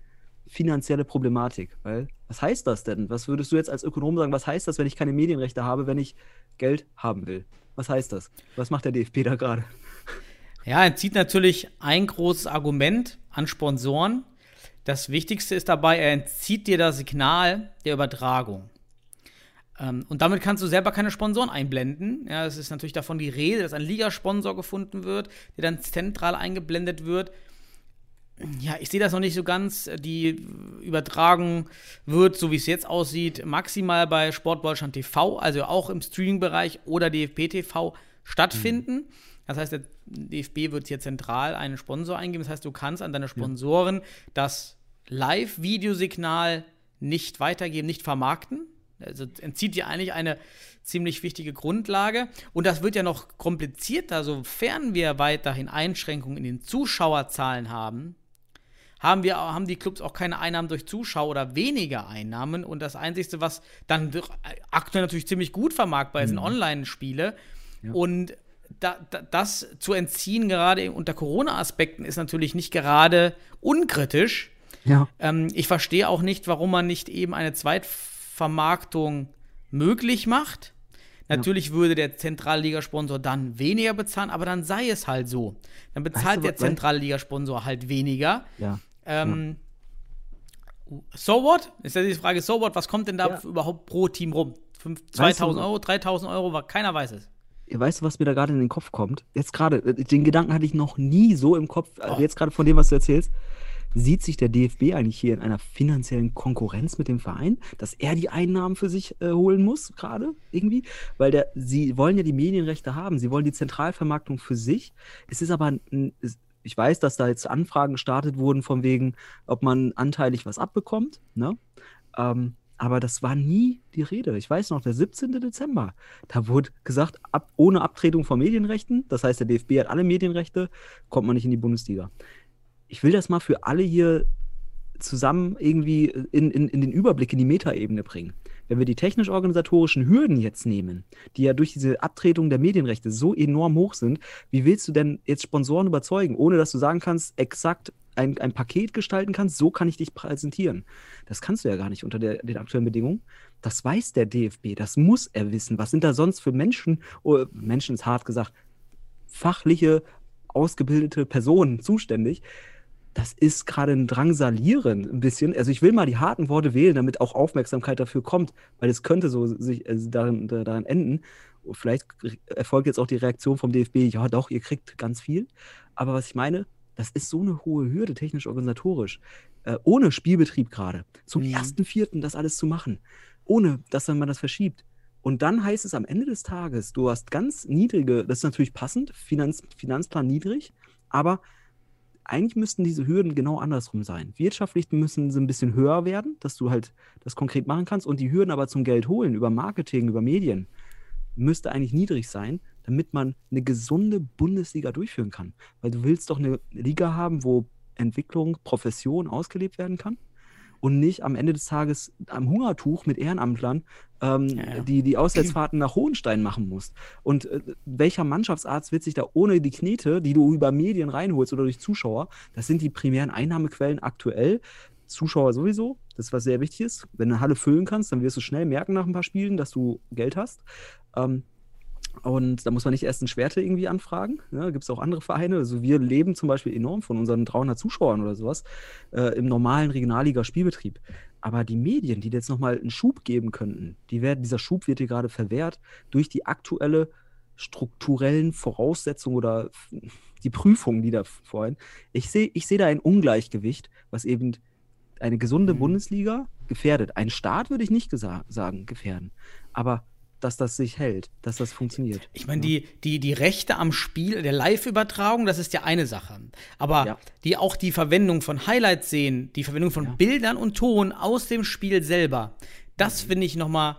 finanzielle Problematik. Weil, was heißt das denn? Was würdest du jetzt als Ökonom sagen, was heißt das, wenn ich keine Medienrechte habe, wenn ich Geld haben will? Was heißt das? Was macht der DFB da gerade? Ja, er zieht natürlich ein großes Argument an Sponsoren. Das Wichtigste ist dabei, er entzieht dir das Signal der Übertragung. Ähm, und damit kannst du selber keine Sponsoren einblenden. Ja, es ist natürlich davon die Rede, dass ein Ligasponsor gefunden wird, der dann zentral eingeblendet wird. Ja, ich sehe das noch nicht so ganz. Die Übertragung wird, so wie es jetzt aussieht, maximal bei Sportdeutschland TV, also auch im Streaming-Bereich oder DFB TV stattfinden. Das heißt, der DFB wird hier zentral einen Sponsor eingeben. Das heißt, du kannst an deine Sponsoren das Live-Videosignal nicht weitergeben, nicht vermarkten. Also entzieht dir eigentlich eine ziemlich wichtige Grundlage. Und das wird ja noch komplizierter, sofern wir weiterhin Einschränkungen in den Zuschauerzahlen haben. Haben, wir, haben die Clubs auch keine Einnahmen durch Zuschauer oder weniger Einnahmen. Und das Einzige, was dann doch aktuell natürlich ziemlich gut vermarktbar ist, sind Online-Spiele. Und da, da, das zu entziehen, gerade unter Corona-Aspekten, ist natürlich nicht gerade unkritisch. Ja. Ähm, ich verstehe auch nicht, warum man nicht eben eine Zweitvermarktung möglich macht. Natürlich würde der zentrale Ligasponsor dann weniger bezahlen, aber dann sei es halt so. Dann bezahlt du, der was- zentrale Ligasponsor halt weniger. Ja. Ähm, So what? Ist ja die Frage, so what? Was kommt denn da Ja. überhaupt pro Team rum? Fünf- Weißt 2000 du- Euro, 3000 Euro, keiner weiß es. Weißt du, was mir da gerade in den Kopf kommt? Jetzt gerade, äh, den Gedanken hatte ich noch nie so im Kopf, Oh. jetzt gerade von dem, was du erzählst. Sieht sich der DFB eigentlich hier in einer finanziellen Konkurrenz mit dem Verein, dass er die Einnahmen für sich äh, holen muss, gerade irgendwie? Weil der, sie wollen ja die Medienrechte haben, sie wollen die Zentralvermarktung für sich. Es ist aber, ein, es, ich weiß, dass da jetzt Anfragen gestartet wurden, von wegen, ob man anteilig was abbekommt, ne? Ähm, aber das war nie die Rede. Ich weiß noch, der 17. Dezember, da wurde gesagt, ab, ohne Abtretung von Medienrechten, das heißt, der DFB hat alle Medienrechte, kommt man nicht in die Bundesliga. Ich will das mal für alle hier zusammen irgendwie in, in, in den Überblick, in die Metaebene bringen. Wenn wir die technisch-organisatorischen Hürden jetzt nehmen, die ja durch diese Abtretung der Medienrechte so enorm hoch sind, wie willst du denn jetzt Sponsoren überzeugen, ohne dass du sagen kannst, exakt ein, ein Paket gestalten kannst, so kann ich dich präsentieren. Das kannst du ja gar nicht unter der, den aktuellen Bedingungen. Das weiß der DFB, das muss er wissen. Was sind da sonst für Menschen, oh, Menschen ist hart gesagt, fachliche, ausgebildete Person zuständig. Das ist gerade ein Drangsalieren ein bisschen. Also ich will mal die harten Worte wählen, damit auch Aufmerksamkeit dafür kommt, weil es könnte so sich also daran, daran enden. Vielleicht erfolgt jetzt auch die Reaktion vom DFB, ja doch, ihr kriegt ganz viel. Aber was ich meine, das ist so eine hohe Hürde, technisch organisatorisch. Äh, ohne Spielbetrieb gerade. Zum Mhm. ersten Vierten das alles zu machen. Ohne, dass dann man das verschiebt. Und dann heißt es am Ende des Tages, du hast ganz niedrige, das ist natürlich passend, Finanz, Finanzplan niedrig, aber eigentlich müssten diese Hürden genau andersrum sein. Wirtschaftlich müssen sie ein bisschen höher werden, dass du halt das konkret machen kannst und die Hürden aber zum Geld holen, über Marketing, über Medien, müsste eigentlich niedrig sein, damit man eine gesunde Bundesliga durchführen kann. Weil du willst doch eine Liga haben, wo Entwicklung, Profession ausgelebt werden kann und nicht am Ende des Tages am Hungertuch mit Ehrenamtlern ähm, Ja, ja. Die, die Auswärtsfahrten nach Hohenstein machen musst. Und äh, welcher Mannschaftsarzt wird sich da ohne die Knete, die du über Medien reinholst oder durch Zuschauer, das sind die primären Einnahmequellen aktuell, Zuschauer sowieso, das ist was sehr wichtig ist. Wenn du eine Halle füllen kannst, dann wirst du schnell merken nach ein paar Spielen, dass du Geld hast. Ähm, und da muss man nicht erst ein Schwerte irgendwie anfragen. Ja, Gibt es auch andere Vereine. Also wir leben zum Beispiel enorm von unseren 300 Zuschauern oder sowas äh, im normalen Regionalliga-Spielbetrieb. Aber die Medien, die jetzt nochmal einen Schub geben könnten, die werden, dieser Schub wird dir gerade verwehrt durch die aktuelle strukturellen Voraussetzungen oder die Prüfungen, die da vorhin. Ich sehe ich seh da ein Ungleichgewicht, was eben eine gesunde Mhm. Bundesliga gefährdet. Ein Staat würde ich nicht sagen, gefährden. Aber dass das sich hält, dass das funktioniert. Ich meine, die, die, die Rechte am Spiel, der Live-Übertragung, das ist ja eine Sache. Aber Ja. die auch die Verwendung von Highlights sehen, die Verwendung von Ja. Bildern und Ton aus dem Spiel selber, das finde ich noch mal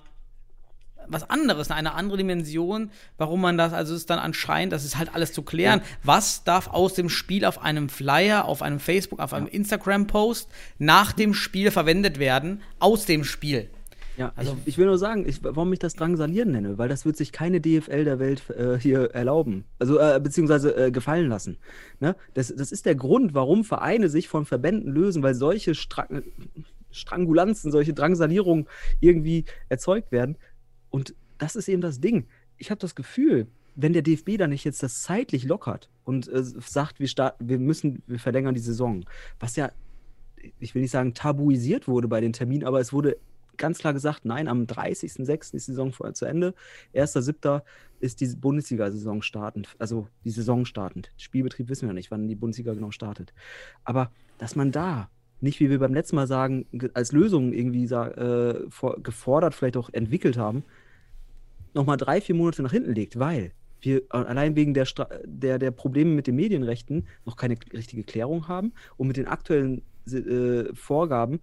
was anderes, eine andere Dimension, warum man das, also es ist dann anscheinend, das ist halt alles zu klären. Was darf aus dem Spiel auf einem Flyer, auf einem Facebook, auf einem Instagram-Post nach dem Spiel verwendet werden, aus dem Spiel? Ja, Also- ich, ich will nur sagen, ich, warum ich das Drangsalieren nenne, weil das wird sich keine DFL der Welt äh, hier erlauben, also äh, beziehungsweise äh, gefallen lassen. Ne? Das, das ist der Grund, warum Vereine sich von Verbänden lösen, weil solche Stra Strangulanzen, solche Drangsalierungen irgendwie erzeugt werden. Und das ist eben das Ding. Ich habe das Gefühl, wenn der DFB da nicht jetzt das zeitlich lockert und äh, sagt, wir, starten, wir müssen, wir verlängern die Saison, was ja, ich will nicht sagen tabuisiert wurde bei den Terminen, aber es wurde ganz klar gesagt, nein, am 30.06. ist die Saison vor- zu Ende. 1.07. ist die Bundesliga-Saison startend, also die Saison startend. Spielbetrieb wissen wir nicht, wann die Bundesliga genau startet. Aber dass man da nicht, wie wir beim letzten Mal sagen, ge- als Lösung irgendwie äh, gefordert, vielleicht auch entwickelt haben, nochmal drei, vier Monate nach hinten legt, weil wir allein wegen der, der, der Probleme mit den Medienrechten noch keine richtige Klärung haben und mit den aktuellen äh, Vorgaben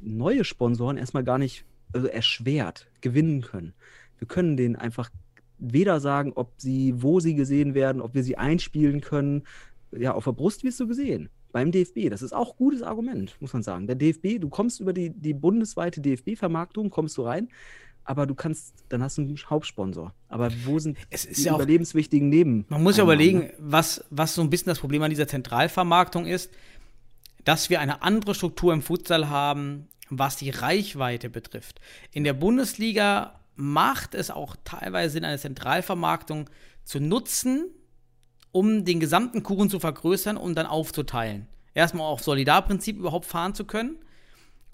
neue Sponsoren erstmal gar nicht also erschwert gewinnen können. Wir können denen einfach weder sagen, ob sie, wo sie gesehen werden, ob wir sie einspielen können. Ja, auf der Brust wirst du gesehen. Beim DFB. Das ist auch ein gutes Argument, muss man sagen. Der DFB, du kommst über die, die bundesweite DFB-Vermarktung, kommst du rein, aber du kannst, dann hast du einen Hauptsponsor. Aber wo sind Es ist die ja auch- überlebenswichtigen Neben? Man muss ja überlegen, ne? was, was so ein bisschen das Problem an dieser Zentralvermarktung ist, dass wir eine andere Struktur im Futsal haben, was die Reichweite betrifft. In der Bundesliga macht es auch teilweise Sinn, eine Zentralvermarktung zu nutzen, um den gesamten Kuchen zu vergrößern und dann aufzuteilen. Erstmal auf Solidarprinzip überhaupt fahren zu können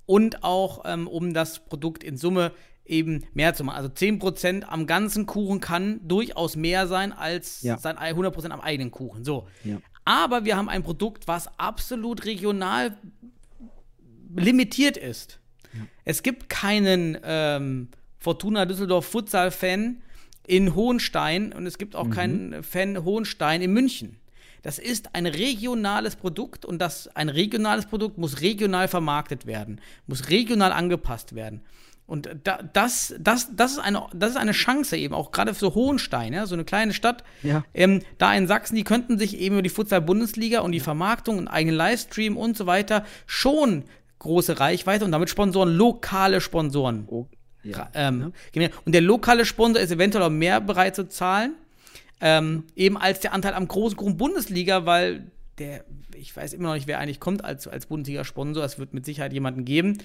und auch ähm, um das Produkt in Summe eben mehr zu machen. Also 10% am ganzen Kuchen kann durchaus mehr sein als Ja. sein 100% am eigenen Kuchen. So. Ja. Aber wir haben ein Produkt, was absolut regional limitiert ist. Es gibt keinen ähm, Fortuna Düsseldorf Futsal-Fan in Hohenstein und es gibt auch keinen Fan Hohenstein in München. Das ist ein regionales Produkt und das ein regionales Produkt muss regional vermarktet werden, muss regional angepasst werden. Und da, das, das, das, ist eine, das ist eine Chance eben, auch gerade für Hohenstein, ja, so eine kleine Stadt. Ja. Ähm, da in Sachsen, die könnten sich eben über die Futsal-Bundesliga und die Vermarktung und eigenen Livestream und so weiter schon große Reichweite und damit Sponsoren, lokale Sponsoren. Oh, ja. Ähm. Und der lokale Sponsor ist eventuell auch mehr bereit zu zahlen, ähm, eben als der Anteil am großen Kuchen Bundesliga, weil der, ich weiß immer noch nicht, wer eigentlich kommt als, als Bundesliga-Sponsor. Es wird mit Sicherheit jemanden geben.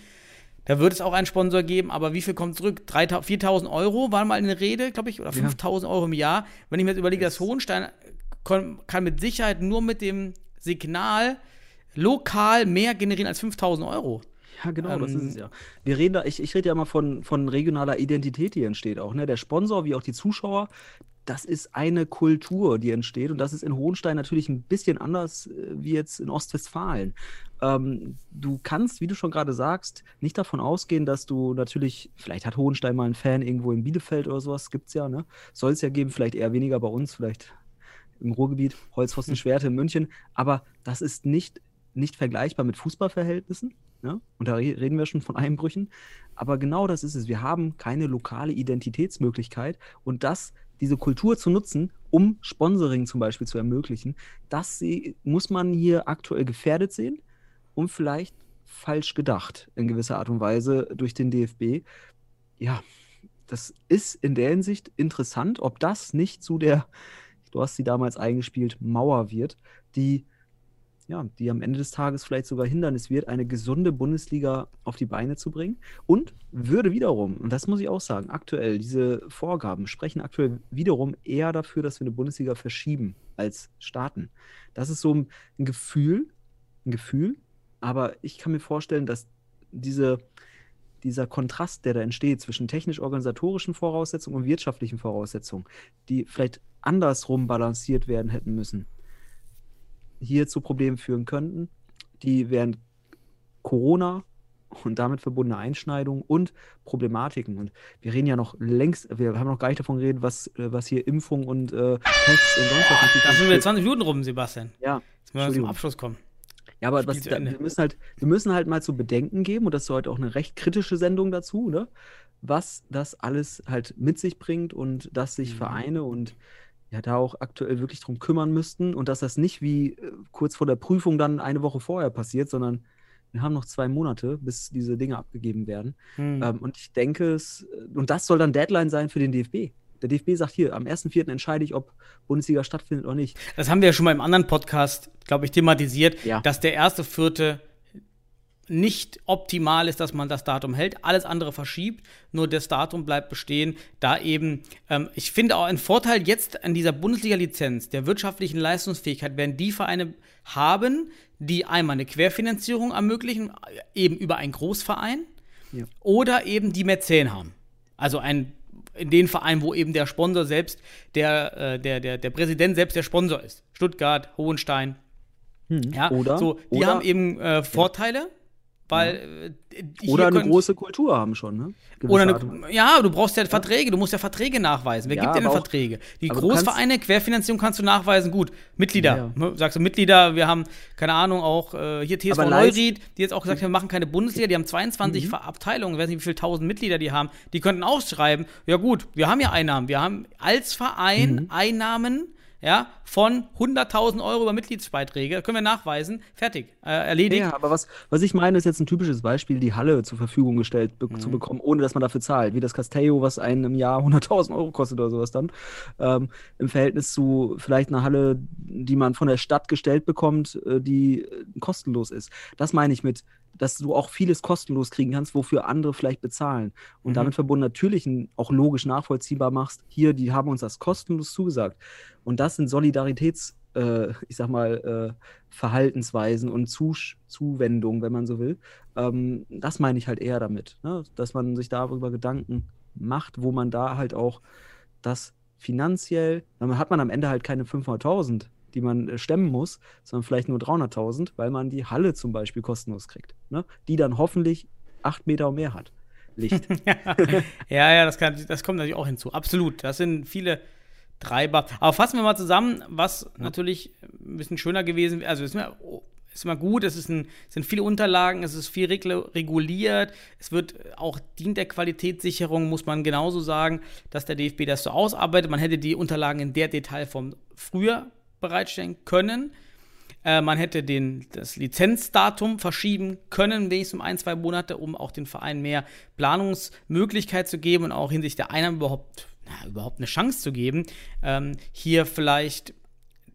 Da wird es auch einen Sponsor geben, aber wie viel kommt zurück? 3.000 4.000 Euro war mal eine Rede, glaube ich, oder 5.000 Euro im Jahr. Wenn ich mir jetzt überlege, dass Hohenstein kon- kann mit Sicherheit nur mit dem Signal lokal mehr generieren als 5000 Euro. Ja, genau, das ist Ähm, es ja. Wir reden da, ich, ich rede ja immer von, von regionaler Identität, die entsteht auch. Ne? Der Sponsor wie auch die Zuschauer, das ist eine Kultur, die entsteht. Und das ist in Hohenstein natürlich ein bisschen anders äh, wie jetzt in Ostwestfalen. Ähm, du kannst, wie du schon gerade sagst, nicht davon ausgehen, dass du natürlich, vielleicht hat Hohenstein mal einen Fan irgendwo in Bielefeld oder sowas, gibt's ja, ne? Soll es ja geben, vielleicht eher weniger bei uns, vielleicht im Ruhrgebiet, Holzpfosten, Schwerte in München. Aber das ist nicht, nicht vergleichbar mit Fußballverhältnissen. Ne? Und da re- reden wir schon von Einbrüchen. Aber genau das ist es. Wir haben keine lokale Identitätsmöglichkeit. Und das, diese Kultur zu nutzen, um Sponsoring zum Beispiel zu ermöglichen, das muss man hier aktuell gefährdet sehen und vielleicht falsch gedacht in gewisser Art und Weise durch den DFB. Ja, das ist in der Hinsicht interessant, ob das nicht zu der, du hast sie damals eingespielt, Mauer wird, die ja, die am Ende des Tages vielleicht sogar Hindernis wird, eine gesunde Bundesliga auf die Beine zu bringen. Und würde wiederum, und das muss ich auch sagen, aktuell, diese Vorgaben sprechen aktuell wiederum eher dafür, dass wir eine Bundesliga verschieben als starten. Das ist so ein Gefühl, ein Gefühl, aber ich kann mir vorstellen, dass diese, dieser Kontrast, der da entsteht zwischen technisch-organisatorischen Voraussetzungen und wirtschaftlichen Voraussetzungen, die vielleicht andersrum balanciert werden hätten müssen, hier zu Problemen führen könnten, die während Corona und damit verbundene Einschneidungen und Problematiken. Und wir reden ja noch längst, wir haben noch gar nicht davon geredet, was, äh, was hier Impfung und äh, Tests und sonst was Da sind wir spielt. 20 Minuten rum, Sebastian. Ja, Jetzt müssen wir zum. Abschluss kommen. Ja, aber was, da, wir, müssen halt, wir müssen halt mal zu bedenken geben, und das ist heute auch eine recht kritische Sendung dazu, ne? was das alles halt mit sich bringt und dass sich Mhm. Vereine und ja da auch aktuell wirklich drum kümmern müssten und dass das nicht wie äh, kurz vor der Prüfung dann eine Woche vorher passiert, sondern wir haben noch zwei Monate, bis diese Dinge abgegeben werden. Hm. Ähm, und ich denke, es, und das soll dann Deadline sein für den DFB. Der DFB sagt hier, am 1.4. entscheide ich, ob Bundesliga stattfindet oder nicht. Das haben wir ja schon mal im anderen Podcast, glaube ich, thematisiert, Ja. dass der erste Vierte nicht optimal ist, dass man das Datum hält. Alles andere verschiebt, nur das Datum bleibt bestehen. Da eben, ähm, ich finde auch ein Vorteil jetzt an dieser Bundesliga-Lizenz der wirtschaftlichen Leistungsfähigkeit werden die Vereine haben, die einmal eine Querfinanzierung ermöglichen, eben über einen Großverein Ja. oder eben die Mäzen haben. Also ein in den Vereinen, wo eben der Sponsor selbst, der, äh, der, der, der Präsident selbst der Sponsor ist. Stuttgart, Hohenstein. Ja, Oder- so, die oder- haben eben äh, Vorteile, weil äh, hier Oder eine können- große Kultur haben schon, ne? Gewisse oder eine, ja, du brauchst ja Verträge, du musst ja Verträge nachweisen. Wer Ja, gibt dir denn Verträge? Die Großvereine, Querfinanzierung kannst du nachweisen, gut. Mitglieder, Ja, ne, sagst du Mitglieder, wir haben, keine Ahnung, auch äh, hier TSV Aber Neuried, die jetzt auch gesagt haben, wir machen keine Bundesliga, die haben 22 Mhm. Abteilungen, ich weiß nicht, wie viele tausend Mitglieder die haben, die könnten auch schreiben, ja gut, wir haben ja Einnahmen, wir haben als Verein Mhm. Einnahmen, ja, von 100.000 Euro über Mitgliedsbeiträge, können wir nachweisen, fertig, äh, erledigt. Ja, aber was, was ich meine, ist jetzt ein typisches Beispiel, die Halle zur Verfügung gestellt be Mhm. zu bekommen, ohne dass man dafür zahlt. Wie das Castello, was einen im Jahr 100.000 Euro kostet oder sowas dann. Ähm, Im Verhältnis zu vielleicht einer Halle, die man von der Stadt gestellt bekommt, äh, die äh, kostenlos ist. Das meine ich mit, dass du auch vieles kostenlos kriegen kannst, wofür andere vielleicht bezahlen. Und Mhm. damit verbunden natürlich auch logisch nachvollziehbar machst, hier, die haben uns das kostenlos zugesagt. Und das sind Solidaritäts- äh, ich sag mal, äh, Verhaltensweisen und Zusch Zuwendungen, wenn man so will. Ähm, das meine ich halt eher damit, ne? dass man sich darüber Gedanken macht, wo man da halt auch das finanziell, dann hat man am Ende halt keine 500.000, die man äh, stemmen muss, sondern vielleicht nur 300.000, weil man die Halle zum Beispiel kostenlos kriegt, ne? die dann hoffentlich acht Meter mehr hat. Licht. (laughs) Ja, ja, das, kann, das kommt natürlich auch hinzu. Absolut. Das sind viele Treiber. Aber fassen wir mal zusammen, was natürlich ein bisschen schöner gewesen wäre. Also, es ist immer, ist immer gut, es, ist ein, sind viele Unterlagen, es ist viel reguliert, es wird auch dient der Qualitätssicherung, muss man genauso sagen, dass der DFB das so ausarbeitet. Man hätte die Unterlagen in der Detailform früher bereitstellen können. Äh, man hätte den, das Lizenzdatum verschieben können, wenigstens um ein, zwei Monate, um auch den Verein mehr Planungsmöglichkeit zu geben und auch hinsichtlich der Einnahmen überhaupt, na, überhaupt eine Chance zu geben, ähm, hier vielleicht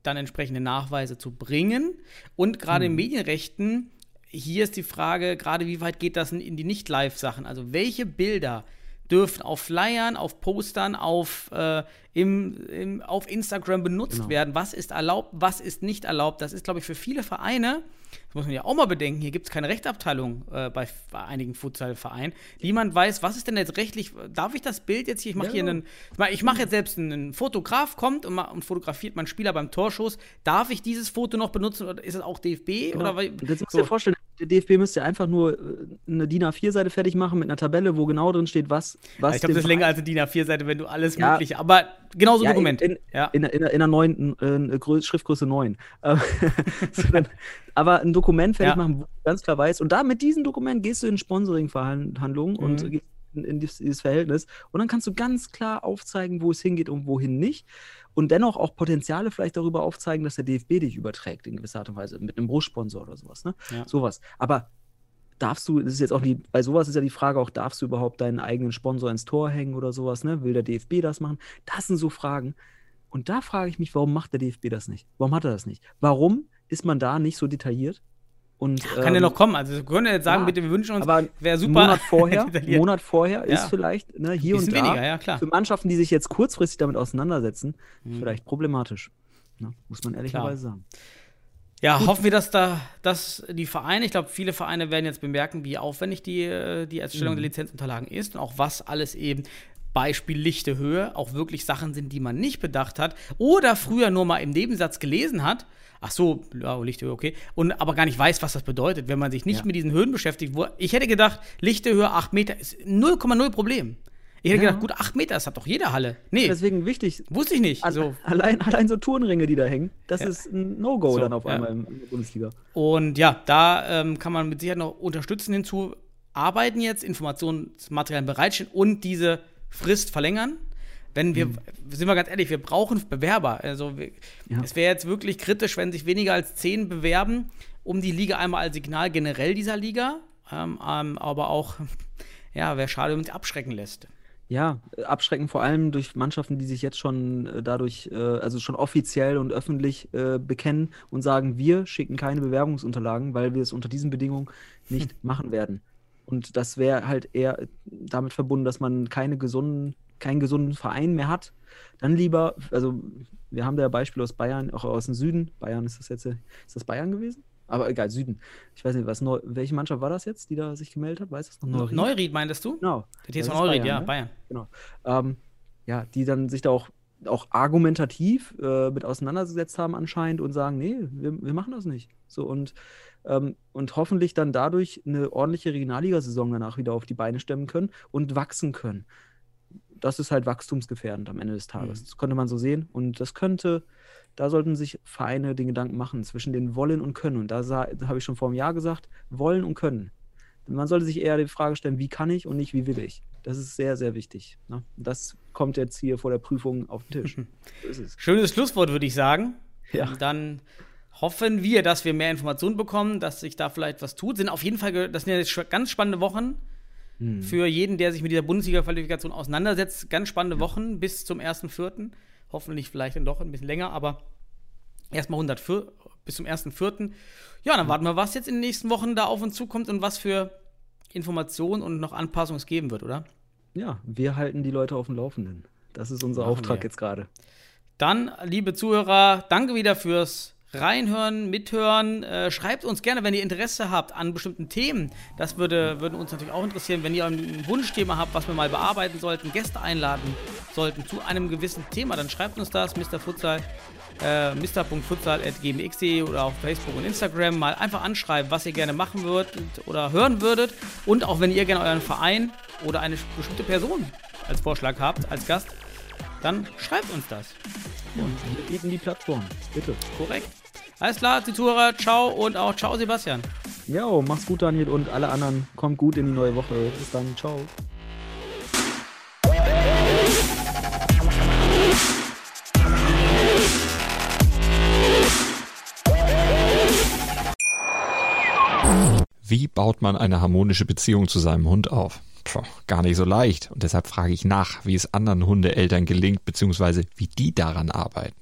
dann entsprechende Nachweise zu bringen. Und gerade in Medienrechten, hier ist die Frage, gerade wie weit geht das in, in die Nicht-Live-Sachen? Also welche Bilder dürfen auf Flyern, auf Postern, auf, äh, im, im, auf Instagram benutzt Genau. werden. Was ist erlaubt, was ist nicht erlaubt? Das ist, glaube ich, für viele Vereine, das muss man ja auch mal bedenken, hier gibt es keine Rechtsabteilung äh, bei, bei einigen Futsalvereinen. Niemand weiß, was ist denn jetzt rechtlich, darf ich das Bild jetzt hier, ich mache Ja, hier genau. einen, ich mach- ich mache jetzt selbst einen Fotograf kommt und, und fotografiert meinen Spieler beim Torschuss. Darf ich dieses Foto noch benutzen oder ist es auch DFB? Genau. Oder jetzt musst so. du dir vorstellen, der DFB müsste ja einfach nur äh, eine DIN A4-Seite fertig machen mit einer Tabelle, wo genau drin steht, was. was ich glaube, das ist länger als eine DIN A4-Seite, wenn du alles Ja. Mögliche. Aber genauso Ja, Dokument. In, ja. in, in, in einer neuen äh, Grö Schriftgröße 9. Äh, sondern- aber ein Dokument fertig machen, wo du ganz klar weiß. Und da mit diesem Dokument gehst du in Sponsoring-Verhandlungen Mhm. und gehst in, in dieses Verhältnis. Und dann kannst du ganz klar aufzeigen, wo es hingeht und wohin nicht. Und dennoch auch Potenziale vielleicht darüber aufzeigen, dass der DFB dich überträgt in gewisser Art und Weise mit einem Brustsponsor oder sowas. Ne? Ja. Sowas. Aber darfst du, das ist jetzt auch die, bei sowas ist ja die Frage auch, darfst du überhaupt deinen eigenen Sponsor ins Tor hängen oder sowas, ne? Will der DFB das machen? Das sind so Fragen. Und da frage ich mich, warum macht der DFB das nicht? Warum hat er das nicht? Warum ist man da nicht so detailliert? Und, Kann ja ähm, noch kommen. Also, wir können ja jetzt sagen, ja, bitte, wir wünschen uns, wäre super. Monat vorher. (laughs) Monat vorher Ja. ist vielleicht ne, hier und da weniger, ja, klar. für Mannschaften, die sich jetzt kurzfristig damit auseinandersetzen, Mhm. vielleicht problematisch. Ne? Muss man ehrlicherweise sagen. Ja, hoffen wir, dass da, dass die Vereine, ich glaube, viele Vereine werden jetzt bemerken, wie aufwendig die, äh, die Erstellung Mhm. der Lizenzunterlagen ist und auch was alles eben Beispiel lichte Höhe auch wirklich Sachen sind, die man nicht bedacht hat oder früher nur mal im Nebensatz gelesen hat. Ach so, ja, lichte Höhe, okay. Und aber gar nicht weiß, was das bedeutet, wenn man sich nicht Ja. mit diesen Höhen beschäftigt. Wo, ich hätte gedacht, lichte Höhe 8 Meter ist 0,0 Problem. Ich hätte Ja. gedacht, gut, 8 Meter, das hat doch jede Halle. Nee, Deswegen wichtig, wusste ich nicht. Al- So. Allein, allein so Turnringe, die da hängen, das Ja. ist ein No-Go So, dann auf einmal in der Bundesliga. Und ja, da ähm, kann man mit Sicherheit noch unterstützen hinzu, arbeiten jetzt, Informationsmaterialien bereitstellen und diese Frist verlängern. Wenn wir, sind wir ganz ehrlich, wir brauchen Bewerber. Also wir, Ja. es wäre jetzt wirklich kritisch, wenn sich weniger als zehn bewerben, um die Liga einmal als Signal generell dieser Liga, ähm, ähm, aber auch, (laughs) ja, wäre schade, wenn man sich abschrecken lässt. Ja, abschrecken vor allem durch Mannschaften, die sich jetzt schon äh, dadurch, äh, also schon offiziell und öffentlich äh, bekennen und sagen, wir schicken keine Bewerbungsunterlagen, weil wir es unter diesen Bedingungen nicht (laughs) machen werden. Und das wäre halt eher damit verbunden, dass man keine gesunden, keinen gesunden Verein mehr hat. Dann lieber, also wir haben da ja Beispiele aus Bayern, auch aus dem Süden. Bayern ist das jetzt, ist das Bayern gewesen? Aber egal, Süden. Ich weiß nicht, was Neu welche Mannschaft war das jetzt, die da sich gemeldet hat? Weißt du das noch? Neuried, meintest du? Genau. Der TSV Neuried, Bayern, ja, ne? Bayern. Genau. Ähm, ja, die dann sich da auch, auch argumentativ äh, mit auseinandergesetzt haben anscheinend und sagen, nee, wir, wir machen das nicht. So und, ähm, und hoffentlich dann dadurch eine ordentliche Regionalligasaison danach wieder auf die Beine stemmen können und wachsen können. Das ist halt wachstumsgefährdend am Ende des Tages. Mhm. Das könnte man so sehen. Und das könnte, da sollten sich Vereine den Gedanken machen zwischen den Wollen und Können. Und da, habe ich schon vor einem Jahr gesagt, Wollen und Können. Man sollte sich eher die Frage stellen, wie kann ich und nicht, wie will ich. Das ist sehr, sehr wichtig. Ne? Und Das kommt jetzt hier vor der Prüfung auf den Tisch. (laughs) So. Schönes Schlusswort, würde ich sagen. Ja. Dann hoffen wir, dass wir mehr Informationen bekommen, dass sich da vielleicht was tut. Sind auf jeden Fall, das sind ja jetzt ganz spannende Wochen Hm. für jeden, der sich mit dieser Bundesliga-Qualifikation auseinandersetzt. Ganz spannende Wochen bis zum 1.4. Hoffentlich vielleicht dann doch ein bisschen länger, aber erstmal 104 bis zum 1.4. Ja, dann warten wir, was jetzt in den nächsten Wochen da auf uns zukommt und was für Informationen und noch Anpassungen es geben wird, oder? Ja, wir halten die Leute auf dem Laufenden. Das ist unser Machen Auftrag wir. jetzt gerade. Dann, liebe Zuhörer, danke wieder fürs Reinhören, Mithören. Äh, schreibt uns gerne, wenn ihr Interesse habt an bestimmten Themen. Das würde, würde uns natürlich auch interessieren, wenn ihr ein Wunschthema habt, was wir mal bearbeiten sollten, Gäste einladen sollten zu einem gewissen Thema, dann schreibt uns das, Mr. Futsal, äh, mr.futsal.gmx.de oder auf Facebook und Instagram mal einfach anschreiben, was ihr gerne machen würdet oder hören würdet. Und auch wenn ihr gerne euren Verein oder eine bestimmte Person als Vorschlag habt, als Gast, dann schreibt uns das. Und wir bieten die Plattform. Bitte. Korrekt. Alles klar, die Zuhörer, ciao und auch ciao Sebastian. Ja, mach's gut, Daniel, und alle anderen. Kommt gut in die neue Woche. Bis dann. Ciao. Wie baut man eine harmonische Beziehung zu seinem Hund auf? Puh, gar nicht so leicht. Und deshalb frage ich nach, wie es anderen Hundeeltern gelingt, beziehungsweise wie die daran arbeiten.